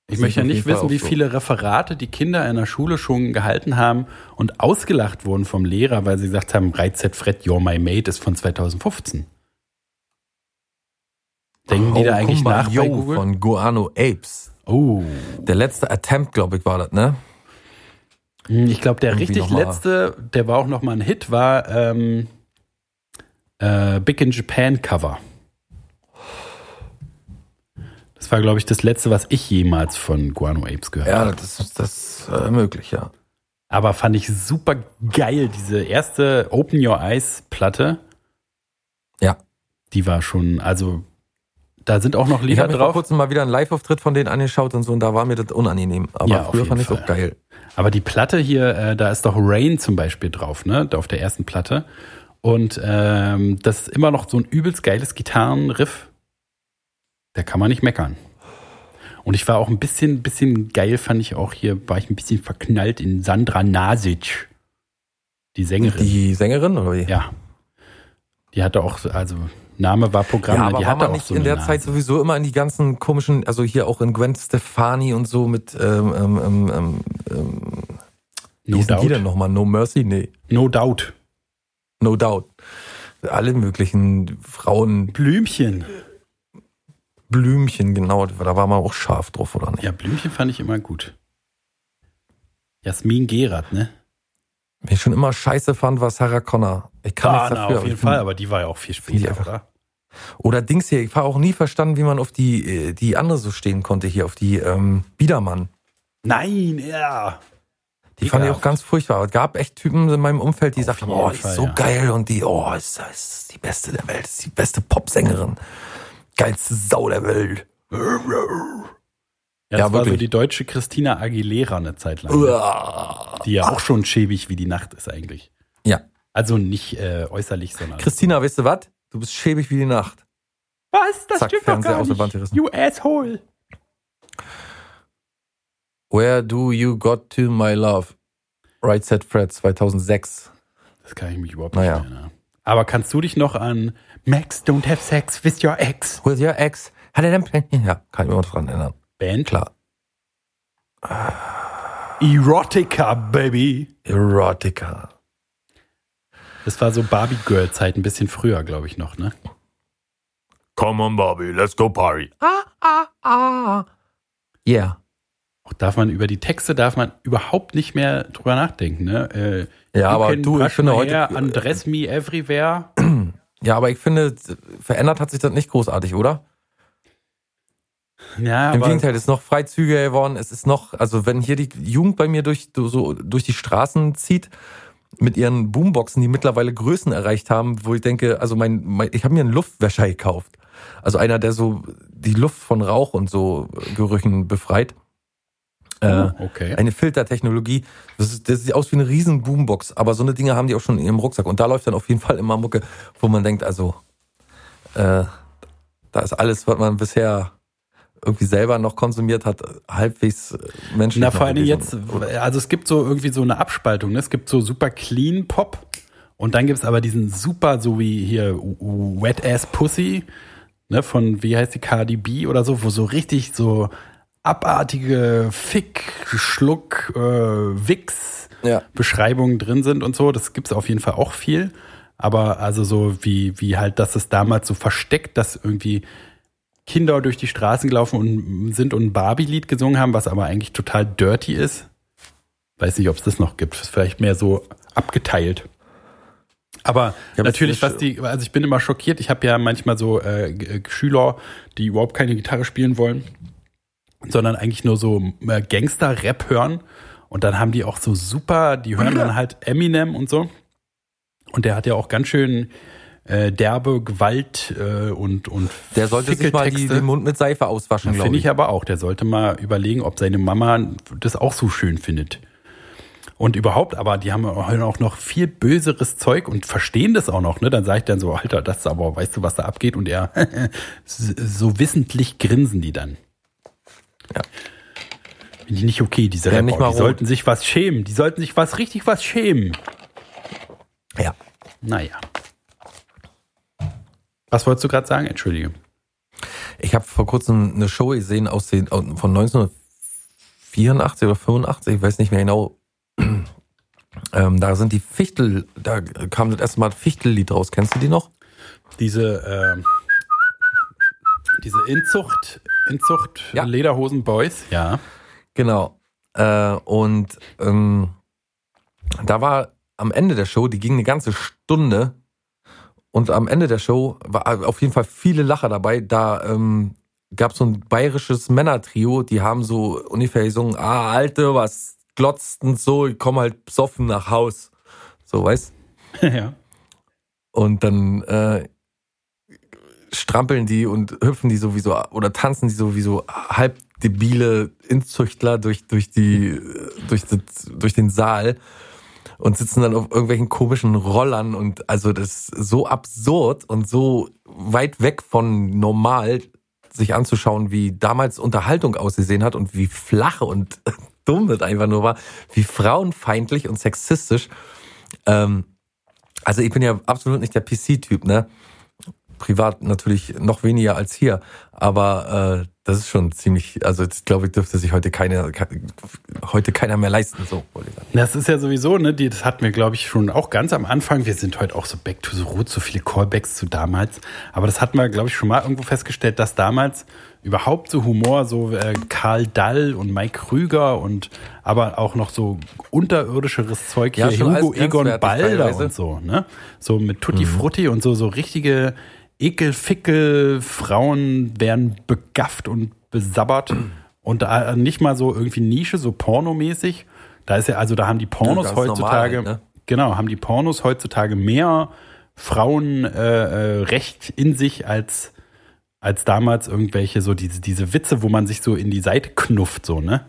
Ich möchte ja nicht wissen, wie so. viele Referate die Kinder in der Schule schon gehalten haben und ausgelacht wurden vom Lehrer, weil sie gesagt haben, Reizet Fred, You're My Mate ist von 2015. Denken die da eigentlich nach Yo bei Google? von Guano Apes. Oh, Der letzte Attempt, glaube ich, war das, ne? Hm, Ich glaube, der Irgendwie richtig letzte, der war auch noch mal ein Hit, war ähm, äh, Big in Japan Cover. Das war, glaube ich, das letzte, was ich jemals von Guano Apes gehört Ja, habe. das ist das ist, äh, möglich, ja. Aber fand ich super geil, diese erste Open Your Eyes Platte. Ja. Die war schon, also da sind auch noch Ich Lieder habe mir vor drauf. kurzem mal wieder einen Live-Auftritt von denen angeschaut und so, und da war mir das unangenehm. Aber Ja, früher fand ich Fall. auch geil. Aber die Platte hier, äh, da ist doch Rain zum Beispiel drauf, ne? Auf der ersten Platte. Und ähm, das ist immer noch so ein übelst geiles Gitarrenriff. Da kann man nicht meckern. Und ich war auch ein bisschen, bisschen geil, fand ich auch hier, war ich ein bisschen verknallt in Sandra Nasic. Die Sängerin. Die Sängerin, oder wie? ja. Die hatte auch, so- also Name war Programm, Ja, aber die war man nicht so in der Nase. Zeit sowieso immer in die ganzen komischen, also hier auch in Gwen Stefani und so mit, ähm, ähm, ähm, ähm, ähm, No hießen die denn doubt. nochmal? No Mercy? Nee, No doubt. No Doubt. Alle möglichen Frauen, Blümchen. Blümchen, genau, da war man auch scharf drauf, oder nicht? Ja, Blümchen fand ich immer gut. Jasmin Gerard, ne? Wen ich schon immer scheiße fand, war Sarah Connor. Ich kann Ah, nichts na, dafür. auf aber jeden Fall, aber die war ja auch viel später, oder? Oder Dings hier, ich habe auch nie verstanden, wie man auf die, äh, die andere so stehen konnte hier, auf die ähm, Biedermann. Nein, ja. Die fand ich auch ganz furchtbar. Es gab echt Typen in meinem Umfeld, die Auf sagten, oh, die ist so ja. geil und die, oh, ist, ist die beste der Welt, ist die beste Popsängerin. Geilste Sau der Welt. Ja, Ja, das war so die deutsche Christina Aguilera eine Zeit lang. Uah. Die ja auch schon schäbig wie die Nacht ist eigentlich. Ja. Also nicht äh, äußerlich, sondern. Christina, weißt du was? Du bist schäbig wie die Nacht. Was? Das Zack, stimmt doch Fernseher gar aus der nicht. Wand gerissen. You asshole. Where do you got to my love? Right Set Fred 2006. Das kann ich mich überhaupt Naja. nicht erinnern. Aber kannst du dich noch an Max Don't Have Sex with Your Ex With your ex. Hat er denn? Ja, kann ich mich auch dran erinnern. Band? Klar. Erotica, Baby. Erotica. Das war so Barbie Girl Zeit, ein bisschen früher, glaube ich noch, ne? Come on, Bobby, let's go party. Ah, ah, ah. Yeah. Auch darf man über die Texte darf man überhaupt nicht mehr drüber nachdenken, ne? Äh, Ja, aber du, ich finde heute- undress me everywhere. Ja, aber ich finde, verändert hat sich das nicht großartig, oder? Ja, Im aber Gegenteil, es ist noch freizügiger geworden. Es ist noch, also wenn hier die Jugend bei mir durch, so durch die Straßen zieht, mit ihren Boomboxen, die mittlerweile Größen erreicht haben, wo ich denke, also mein, mein ich habe mir einen Luftwäscher gekauft. Also einer, der so die Luft von Rauch und so Gerüchen befreit. Äh, Oh, okay. eine Filtertechnologie. Das, ist, das sieht aus wie eine riesen Boombox, aber so eine Dinge haben die auch schon in ihrem Rucksack. Und da läuft dann auf jeden Fall immer Mucke, wo man denkt, also äh, da ist alles, was man bisher irgendwie selber noch konsumiert hat, halbwegs menschlich. Na, vor allem jetzt, also es gibt so irgendwie so eine Abspaltung. Ne? Es gibt so super clean Pop und dann gibt es aber diesen super, so wie hier Wet Ass Pussy, ne, von, wie heißt die, Cardi B oder so, wo so richtig so abartige Fick, Schluck, äh, Wix Ja. Beschreibungen drin sind und so. Das gibt's auf jeden Fall auch viel. Aber also so wie, wie halt, dass es damals so versteckt, dass irgendwie Kinder durch die Straßen gelaufen und sind und ein Barbie-Lied gesungen haben, was aber eigentlich total dirty ist. Weiß nicht, ob es das noch gibt. Ist vielleicht mehr so abgeteilt. Aber Ja, natürlich, was die, also ich bin immer schockiert. Ich habe ja manchmal so äh, äh, Schüler, die überhaupt keine Gitarre spielen wollen, sondern eigentlich nur so äh, Gangster-Rap hören. Und dann haben die auch so super, die hören dann halt Eminem und so. Und der hat ja auch ganz schön äh, derbe Gewalt äh, und und Der sollte sich mal die, den Mund mit Seife auswaschen, glaube Finde ich. ich aber auch. Der sollte mal überlegen, ob seine Mama das auch so schön findet. Und überhaupt, aber die haben auch noch viel böseres Zeug und verstehen das auch noch. Ne? Dann sage ich dann so, Alter, das ist aber, weißt du, was da abgeht? Und er, so wissentlich grinsen die dann. Ja. Finde ich nicht okay, diese Ja, Rapper. die rot. sollten sich was schämen. Die sollten sich was richtig was schämen. Ja. Naja. Was wolltest du gerade sagen? Entschuldige. Ich habe vor kurzem eine Show gesehen aus den, von 1984 oder 85, ich weiß nicht mehr genau. Ähm, da sind die Fichtel, da kam das erste Mal das Fichtellied raus. Kennst du die noch? diese, ähm, diese Inzucht, Inzucht Ja. Lederhosen Boys, ja. Genau. Äh, und ähm, da war am Ende der Show, die ging eine ganze Stunde. Und am Ende der Show war auf jeden Fall viele Lacher dabei. Da ähm, gab es so ein bayerisches Männertrio, die haben so ungefähr gesungen, ah, Alte, was glotzt und so, ich komm halt besoffen nach Haus. So, weißt ja. Und dann äh, strampeln die und hüpfen die sowieso oder tanzen die sowieso halb debile Inzüchtler durch, durch die, durch, das, durch den Saal und sitzen dann auf irgendwelchen komischen Rollern und also das ist so absurd und so weit weg von normal sich anzuschauen, wie damals Unterhaltung ausgesehen hat und wie flach und dumm das einfach nur war, wie frauenfeindlich und sexistisch. Ähm, also ich bin ja absolut nicht der PC-Typ, ne? Privat natürlich noch weniger als hier, aber äh, das ist schon ziemlich, also das glaube ich, dürfte sich heute keiner, ke- heute keiner mehr leisten, so wollte ich sagen. Das ist ja sowieso, ne, die, das hatten wir, glaube ich, schon auch ganz am Anfang. Wir sind heute auch so back to the roots, so viele Callbacks zu damals. Aber das hatten wir, glaube ich, schon mal irgendwo festgestellt, dass damals überhaupt so Humor, so äh, Karl Dall und Mike Krüger und aber auch noch so unterirdischeres Zeug Ja, hier, Hugo Egon Balder und so, ne? So mit Tutti Frutti und so, so richtige Ekelfickel, Frauen werden begafft und besabbert und äh, nicht mal so irgendwie Nische, so pornomäßig, Da ist ja, also da haben die Pornos normal heutzutage, halt, ne? genau, haben die Pornos heutzutage mehr Frauenrecht äh, äh, in sich als, als damals irgendwelche, so diese, diese Witze, wo man sich so in die Seite knufft, so, ne?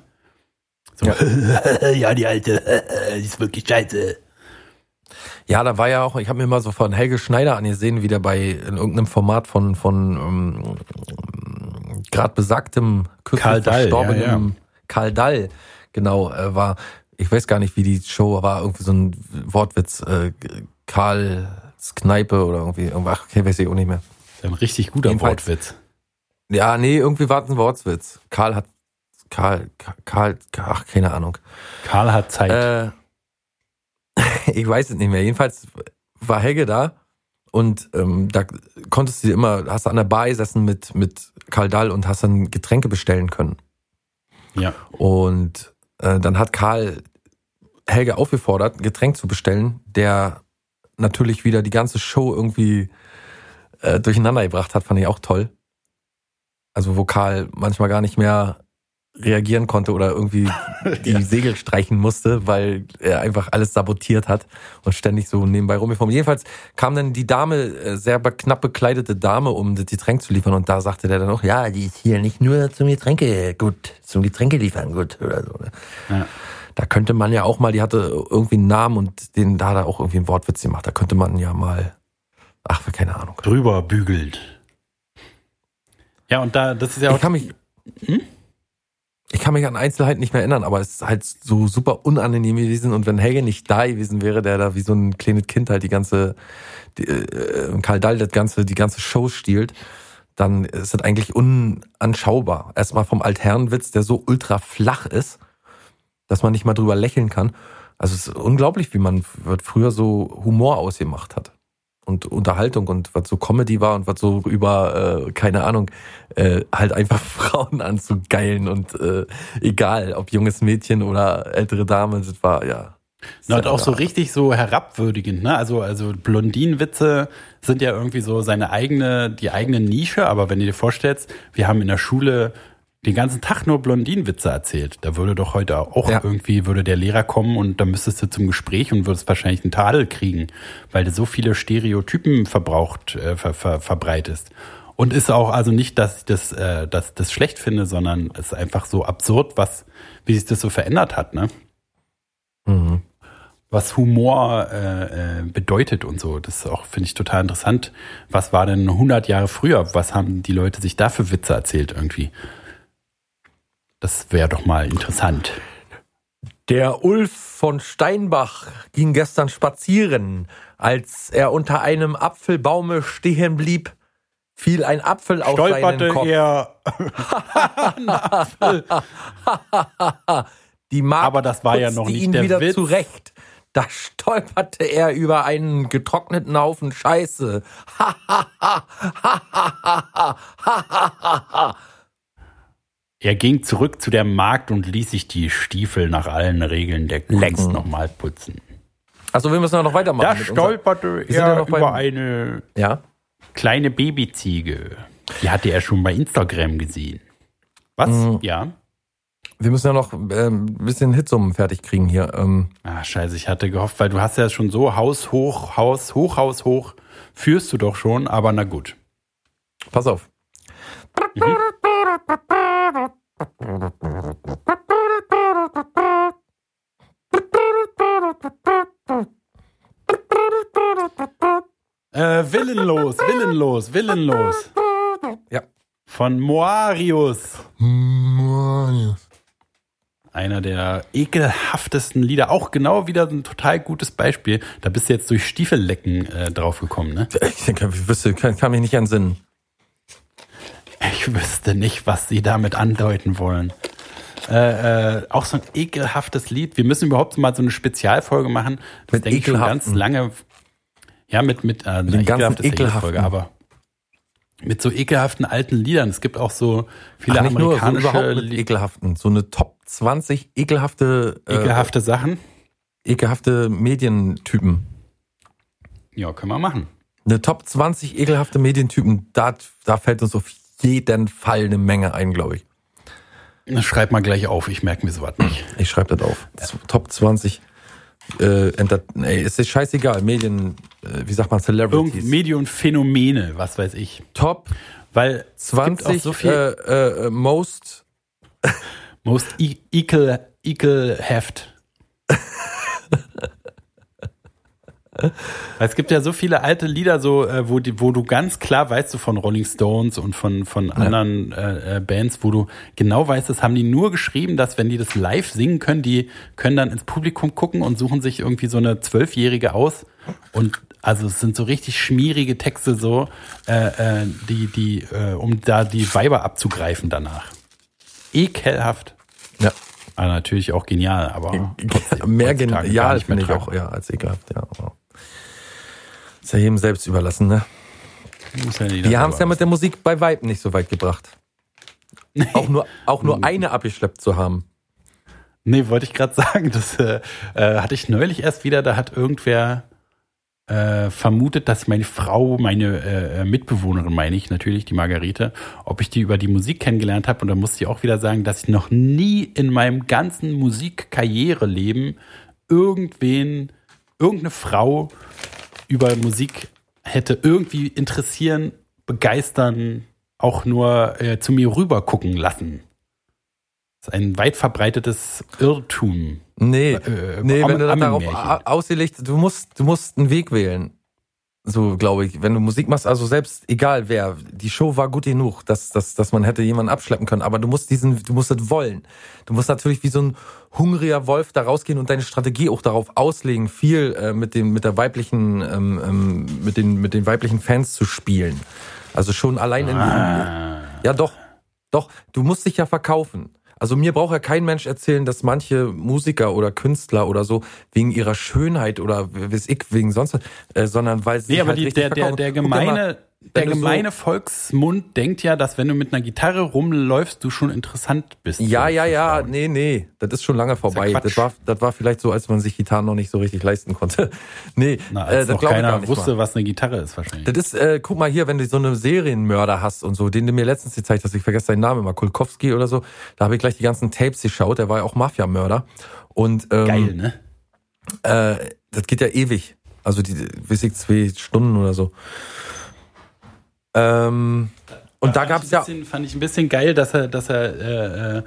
So, ja, die alte, die ist wirklich scheiße. Ja, da war ja auch, ich habe mir mal so von Helge Schneider angesehen, wie der bei in irgendeinem Format von von ähm, gerade besagtem kürzlich Karl Dall, verstorbenem ja, ja. Karl Dall, genau, äh, war, ich weiß gar nicht, wie die Show war, irgendwie so ein Wortwitz, äh, Karls Kneipe oder irgendwie, irgendwas, okay, weiß ich auch nicht mehr. Ein richtig guter Jedenfalls- Wortwitz. Ja, nee, irgendwie war es ein Wortwitz. Karl hat, Karl, Karl, ach, keine Ahnung. Karl hat Zeit. Äh, ich weiß es nicht mehr. Jedenfalls war Helge da und ähm, da konntest du immer, hast du an der Bar gesessen mit, mit Karl Dall und hast dann Getränke bestellen können. ja. Und äh, dann hat Karl Helge aufgefordert, ein Getränk zu bestellen, der natürlich wieder die ganze Show irgendwie äh, durcheinander gebracht hat, fand ich auch toll. Also wo Karl manchmal gar nicht mehr reagieren konnte oder irgendwie die Segel streichen musste, weil er einfach alles sabotiert hat und ständig so nebenbei rumgeformt. Jedenfalls kam dann die Dame, äh, sehr knapp bekleidete Dame, um das Getränk zu liefern und da sagte der dann auch, ja, die ist hier nicht nur zum Getränke gut, zum Getränke liefern gut oder so. Ne? Ja. Da könnte man ja auch mal, die hatte irgendwie einen Namen und den da hat er auch irgendwie einen Wortwitz gemacht. Da könnte man ja mal, ach, keine Ahnung. drüber bügelt. Ja, und da, das ist ja Ich auch. kann mich, ich kann mich an Einzelheiten nicht mehr erinnern, aber es ist halt so super unangenehm gewesen. Und wenn Helge nicht da gewesen wäre, der da wie so ein kleines Kind halt die ganze, die, äh, Karl Dall das ganze, die ganze Show stiehlt, dann ist das eigentlich unanschaubar. Erstmal vom Altherrenwitz, der so ultra flach ist, dass man nicht mal drüber lächeln kann. Also es ist unglaublich, wie man früher so Humor ausgemacht hat. Und Unterhaltung und was so Comedy war und was so über, äh, keine Ahnung, äh, halt einfach Frauen anzugeilen und äh, egal, ob junges Mädchen oder ältere Dame, das war ja. Na, und auch so richtig so herabwürdigend, ne? Also, also Blondinenwitze sind ja irgendwie so seine eigene, die eigene Nische, aber wenn du dir vorstellst, wir haben in der Schule den ganzen Tag nur Blondinenwitze erzählt. Da würde doch heute auch Ja. irgendwie, würde der Lehrer kommen und dann müsstest du zum Gespräch und würdest wahrscheinlich einen Tadel kriegen, weil du so viele Stereotypen verbraucht, äh, ver, ver, verbreitest. Und ist auch also nicht, dass ich das, äh, das, das schlecht finde, sondern es ist einfach so absurd, was, wie sich das so verändert hat, ne? Mhm. was Humor äh, äh, bedeutet und so. Das ist auch, finde ich, total interessant. Was war denn 100 Jahre früher? Was haben die Leute sich da für Witze erzählt irgendwie? Das wäre doch mal interessant. Der Ulf von Steinbach ging gestern spazieren. Als er unter einem Apfelbaume stehen blieb, fiel ein Apfel auf seinen Stolperte Kopf. er, Die Magd Aber das war ja noch nicht ihn der wieder Witz. zurecht. Da stolperte er über einen getrockneten Haufen Scheiße. er ging zurück zu der Magd und ließ sich die Stiefel nach allen Regeln der Kunst nochmal putzen. Also wir müssen ja noch weitermachen. Da mit stolperte ja er noch beim- über eine unser- Ja. kleine Babyziege. Die hatte er schon bei Instagram gesehen. Was? Mhm. Ja. Wir müssen ja noch ähm, ein bisschen Hitsummen fertig kriegen hier. Ähm, Ah, scheiße, ich hatte gehofft, weil du hast ja schon so Haus hoch, Haus hoch, Haus hoch, führst du doch schon, aber na gut. pass auf. Äh, willenlos, willenlos, willenlos. Ja. Von Moarius. Einer der ekelhaftesten Lieder. Auch genau wieder ein total gutes Beispiel. Da bist du jetzt durch Stiefellecken äh, draufgekommen, ne? Ich, denke, ich wüsste, kann, kann mich nicht entsinnen. Ich wüsste nicht, was sie damit andeuten wollen. Äh, äh, auch so ein ekelhaftes Lied. Wir müssen überhaupt mal so eine Spezialfolge machen. Das Mit denke ich schon ganz lange. Ja, mit, mit, äh, den na, ganzen ekelhaften. Aber mit so ekelhaften alten Liedern. Es gibt auch so viele Ach, nicht nur, so amerikanische überhaupt mit ekelhaften. So eine Top 20 ekelhafte, äh, ekelhafte Sachen. ekelhafte Medientypen. Ja, können wir machen. Eine Top 20 ekelhafte Medientypen, da, da fällt uns auf jeden Fall eine Menge ein, glaube ich. Schreib mal gleich auf, ich merke mir sowas nicht. Ich schreibe das auf. Top 20. Äh, ey, es ist scheißegal. Medien, äh, wie sagt man, Celebrities. Irgend Medienphänomene, was weiß ich. Top Weil es gibt 20 auch so viel äh, äh, most. most e heft. Weil es gibt ja so viele alte Lieder, so äh, wo, die, wo du ganz klar weißt, so von Rolling Stones und von, von anderen äh, äh, Bands, wo du genau weißt, das haben die nur geschrieben, dass wenn die das live singen können, die können dann ins Publikum gucken und suchen sich irgendwie so eine Zwölfjährige aus. Und also es sind so richtig schmierige Texte, so, äh, äh, die, die, äh, um da die Weiber abzugreifen danach. Ekelhaft. Ja. Aber natürlich auch genial, aber Mehr genial mehr finde ich auch, ja, als ekelhaft, ja. Ist ja jedem selbst überlassen, ne? Muss ja Die haben es ja mit der Musik bei Vibe nicht so weit gebracht. Auch nur, auch nur eine abgeschleppt zu haben. Nee, wollte ich gerade sagen. Das äh, äh, hatte ich neulich erst wieder. Da hat irgendwer äh, vermutet, dass meine Frau, meine äh, Mitbewohnerin, meine ich natürlich, die Margarete, ob ich die über die Musik kennengelernt habe. Und da musste ich auch wieder sagen, dass ich noch nie in meinem ganzen Musikkarriereleben irgendwen, irgendeine Frau über Musik hätte irgendwie interessieren, begeistern, auch nur äh, zu mir rüber gucken lassen. Das ist ein weit verbreitetes Irrtum. Nee, Äh, nee, Am- wenn du dann darauf ausgelegt, du musst, du musst einen Weg wählen. So, glaube ich. Wenn du Musik machst, also selbst egal wer, die Show war gut genug, dass, dass, dass man hätte jemanden abschleppen können, aber du musst diesen, du musst es wollen. Du musst natürlich wie so ein hungriger Wolf da rausgehen und deine Strategie auch darauf auslegen, viel äh, mit dem, mit der weiblichen, ähm, ähm, mit den, mit den weiblichen Fans zu spielen. Also schon allein in, Ah. ja, doch. Doch, du musst dich ja verkaufen. Also mir braucht ja kein Mensch erzählen, dass manche Musiker oder Künstler oder so wegen ihrer Schönheit oder weiß ich, wegen sonst äh, sondern weil sie Nee, aber halt die, der, der, verkaufen. der gemeine, der so- gemeine Volksmund denkt ja, dass wenn du mit einer Gitarre rumläufst, du schon interessant bist. Ja, ja, ja, Frauen. nee, nee, das ist schon lange vorbei. Quatsch. Das war, das war vielleicht so, als man sich Gitarren noch nicht so richtig leisten konnte. Nee, Na, äh, als das noch keiner wusste, mal. was eine Gitarre ist wahrscheinlich. Das ist, äh, guck mal hier, wenn du so eine Serienmörder hast und so, den du mir letztens gezeigt hast, ich vergesse seinen Namen immer, Kulkowski oder so, da habe ich gleich die ganzen Tapes geschaut, der war ja auch Mafia-Mörder. Und ähm, Geil, ne? Äh, das geht ja ewig. Also die, weiß ich, zwei Stunden oder so. Ähm, und da Fand gab's ich ja. fand ich ein bisschen geil, dass er, dass er, äh, äh,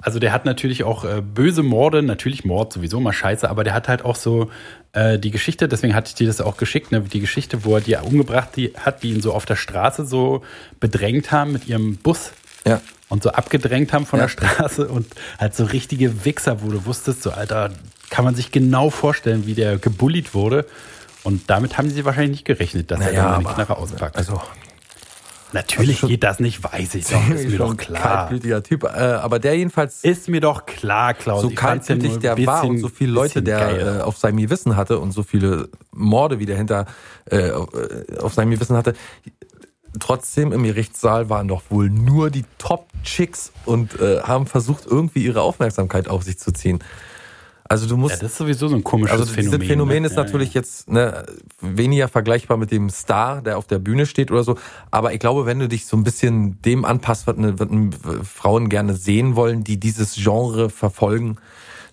also der hat natürlich auch äh, böse Morde, natürlich Mord sowieso mal scheiße, aber der hat halt auch so äh, die Geschichte, deswegen hatte ich dir das auch geschickt, ne, die Geschichte, wo er die umgebracht die, hat, die ihn so auf der Straße so bedrängt haben mit ihrem Bus Ja. und so abgedrängt haben von Ja. der Straße und halt so richtige Wichser, wo du wusstest, so Alter, kann man sich genau vorstellen, wie der gebullied wurde. Und damit haben sie wahrscheinlich nicht gerechnet, dass er Naja, dann eine Knarre auspackt. Also, Natürlich schon- geht das nicht, weiß ich doch, ist mir doch klar. Kaltblütiger Typ. Äh, aber der jedenfalls Ist mir doch klar, Klaus. so kaltblütig der ein war und bisschen- so viele Leute, bisschen der geil. äh, auf seinem Gewissen hatte und so viele Morde wieder hinter äh, auf- äh, auf seinem Gewissen hatte. Trotzdem im Gerichtssaal waren doch wohl nur die Top-Chicks und äh, haben versucht, irgendwie ihre Aufmerksamkeit auf sich zu ziehen. Also du musst ja, das ist sowieso so ein komisches Also dieses Phänomen. Phänomen, ne? ist Ja, natürlich jetzt ne, weniger vergleichbar mit dem Star, der auf der Bühne steht oder so. Aber ich glaube, wenn du dich so ein bisschen dem anpasst, was, ne, was ne, Frauen gerne sehen wollen, die dieses Genre verfolgen,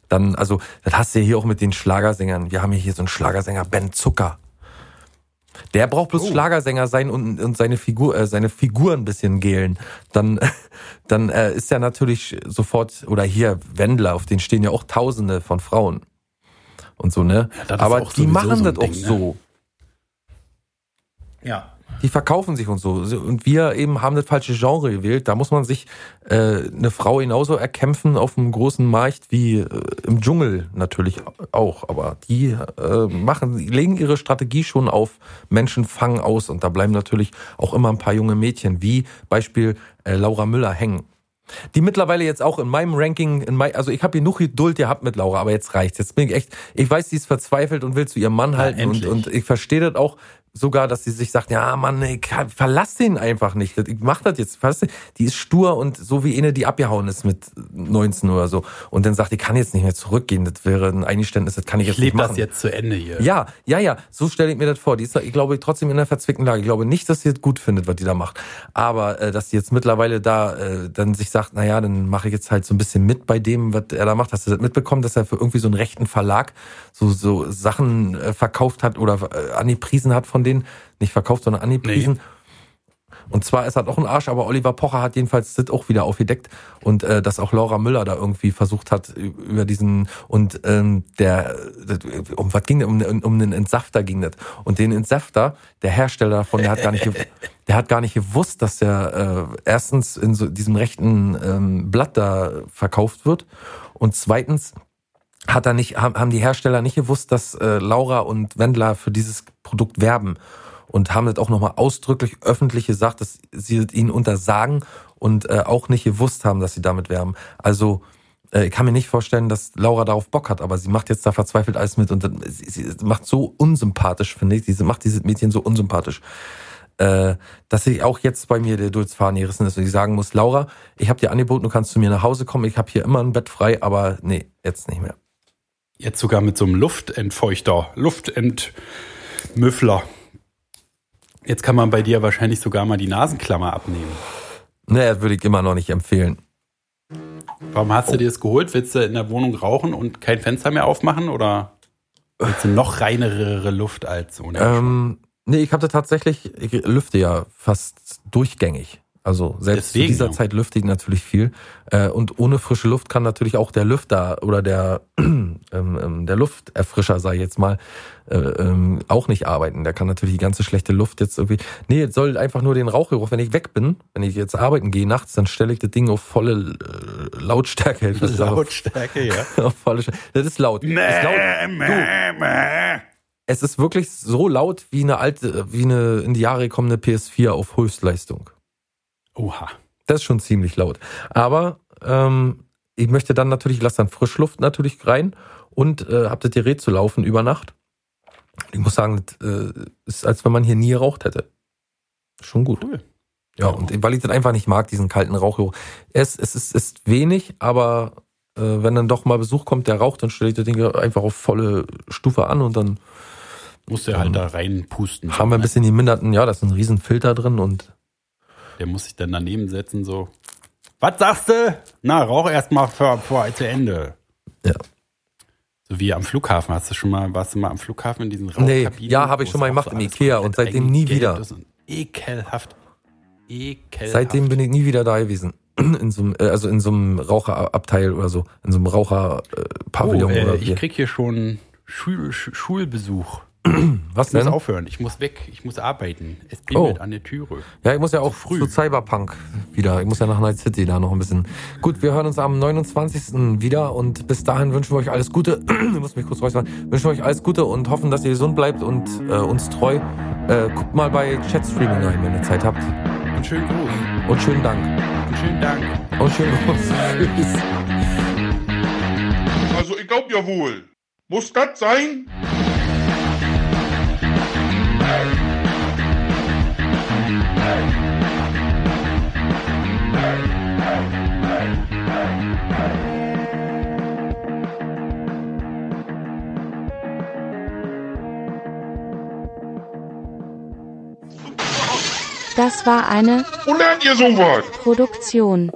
dann, also das hast du ja hier auch mit den Schlagersängern. Wir haben ja hier so einen Schlagersänger, Ben Zucker. Der braucht bloß Schlagersänger sein und, und seine Figur, äh, seine Figur ein bisschen gelen. Dann, dann äh, ist er natürlich sofort, oder hier Wendler, auf den stehen ja auch Tausende von Frauen. Und so, ne? ist Aber die machen so das auch ne? so. Ja. Die verkaufen sich und so. Und wir eben haben das falsche Genre gewählt. Da muss man sich äh, eine Frau genauso erkämpfen auf einem großen Markt wie äh, im Dschungel natürlich auch. Aber die äh, machen, legen ihre Strategie schon auf Menschenfang aus. Und da bleiben natürlich auch immer ein paar junge Mädchen, wie Beispiel äh, Laura Müller hängen. Die mittlerweile jetzt auch in meinem Ranking, in mein, also ich habe genug Geduld gehabt mit Laura, aber jetzt reicht's. Jetzt bin ich echt, ich weiß, sie ist verzweifelt und will zu ihrem Mann halten und, endlich. und ich verstehe das auch. Sogar, dass sie sich sagt, ja Mann, ich kann- verlass den einfach nicht. Ich mach das jetzt. Du? Die ist stur und so wie eine, die abgehauen ist mit 19 oder so. Und dann sagt, ich kann jetzt nicht mehr zurückgehen. Das wäre ein Eingeständnis, das kann ich Ich jetzt nicht lebe machen. das jetzt zu Ende hier. Ja, ja, ja, so stelle ich mir das vor. Die ist, ich glaube, trotzdem in einer verzwickten Lage. Ich glaube nicht, dass sie das gut findet, was die da macht. Aber äh, dass sie jetzt mittlerweile da äh, dann sich sagt, na ja, dann mache ich jetzt halt so ein bisschen mit bei dem, was er da macht. Hast du das mitbekommen, dass er für irgendwie so einen rechten Verlag so so Sachen äh, verkauft hat oder äh, angepriesen hat von denen? Nicht verkauft, sondern angepriesen. Und zwar ist das auch ein Arsch, aber Oliver Pocher hat jedenfalls das auch wieder aufgedeckt und äh, dass auch Laura Müller da irgendwie versucht hat über diesen und ähm, der um was ging das? um, um einen Entsafter ging das und den Entsafter der Hersteller davon der hat gar nicht der hat gar nicht gewusst dass der äh, erstens in so diesem rechten ähm, Blatt da verkauft wird und zweitens hat er nicht haben, die Hersteller nicht gewusst dass äh, Laura und Wendler für dieses Produkt werben und haben das auch nochmal ausdrücklich öffentlich gesagt, dass sie es ihnen untersagen und äh, auch nicht gewusst haben, dass sie damit werben. Also äh, ich kann mir nicht vorstellen, dass Laura darauf Bock hat, aber sie macht jetzt da verzweifelt alles mit und sie, macht so unsympathisch, finde ich. Sie macht dieses Mädchen so unsympathisch, äh, dass sie auch jetzt bei mir der Dulzfaden gerissen ist und ich sagen muss, Laura, ich habe dir angeboten, du kannst zu mir nach Hause kommen, ich habe hier immer ein Bett frei, aber nee, jetzt nicht mehr. Jetzt sogar mit so einem Luftentfeuchter, Luftentmüffler. Jetzt kann man bei dir wahrscheinlich sogar mal die Nasenklammer abnehmen. Das würde ich immer noch nicht empfehlen. Warum hast du dir das geholt? Willst du in der Wohnung rauchen und kein Fenster mehr aufmachen? Oder willst du noch reinere Luft als ohne? Ähm, nee, ich hatte tatsächlich, ich lüfte ja fast durchgängig. Also selbst Deswegen, zu dieser ja. Zeit lüfte ich natürlich viel. Äh, und ohne frische Luft kann natürlich auch der Lüfter oder der, ähm, ähm, der Lufterfrischer, ich jetzt mal, äh, ähm, auch nicht arbeiten. Der kann natürlich die ganze schlechte Luft jetzt irgendwie. Nee, jetzt soll einfach nur den Rauchgeruch, wenn ich weg bin, wenn ich jetzt arbeiten gehe nachts, dann stelle ich das Ding auf volle äh, Lautstärke. Sag auf- Lautstärke, ja. auf volle Stärke. Das ist laut. Das ist laut. Du, es ist wirklich so laut wie eine alte, wie eine in die Jahre gekommene PS4 auf Höchstleistung. Oha. Das ist schon ziemlich laut. Aber ähm, ich möchte dann natürlich, ich lasse dann Frischluft natürlich rein und äh, hab das Gerät zu laufen über Nacht. Ich muss sagen, das äh, ist, als wenn man hier nie geraucht hätte. Schon gut. Cool. Ja, und weil ich das einfach nicht mag, diesen kalten Rauchgeruch. Es, es ist, ist wenig, aber äh, wenn dann doch mal Besuch kommt, der raucht, dann stelle ich das Ding einfach auf volle Stufe an und dann Musst du halt da reinpusten. haben wir ein ne? bisschen die Minderten, ja, da ist ein riesen Filter drin und Der muss sich dann daneben setzen, so. Was sagst du? Na, rauch erst mal vor, vor zu Ende. Ja. So wie am Flughafen. Hast du schon mal, warst du mal am Flughafen in diesen Nee, Rauchkabinen? ja, hab ich schon mal gemacht auch im Ikea und seitdem nie wieder. Ekelhaft. Ekelhaft. seitdem bin ich nie wieder da gewesen. In so einem, äh, also in so einem Raucherabteil oder so, in so einem oh, Raucherpavillon äh, oder ich wie. krieg hier schon Schul Sch Schulbesuch. Was Ich muss denn? aufhören. Ich muss weg. Ich muss arbeiten. Es Oh. bimmelt an der Türe. Ja, ich muss ja auch früh. zu Cyberpunk wieder. Ich muss ja nach Night City da noch ein bisschen. Gut, wir hören uns am 29. wieder und bis dahin wünschen wir euch alles Gute. ich muss mich kurz räuspern. Wünschen wir euch alles Gute und hoffen, dass ihr gesund bleibt und äh, uns treu. Äh, guckt mal bei Chatstreaming rein, wenn ihr Zeit habt. Und schönen Gruß. Und schönen Dank. Und schönen Dank. Und schönen Gruß. Tschüss. Also ich glaub ja wohl. Muss das sein? Das war eine Wo lernt ihr sowas? Produktion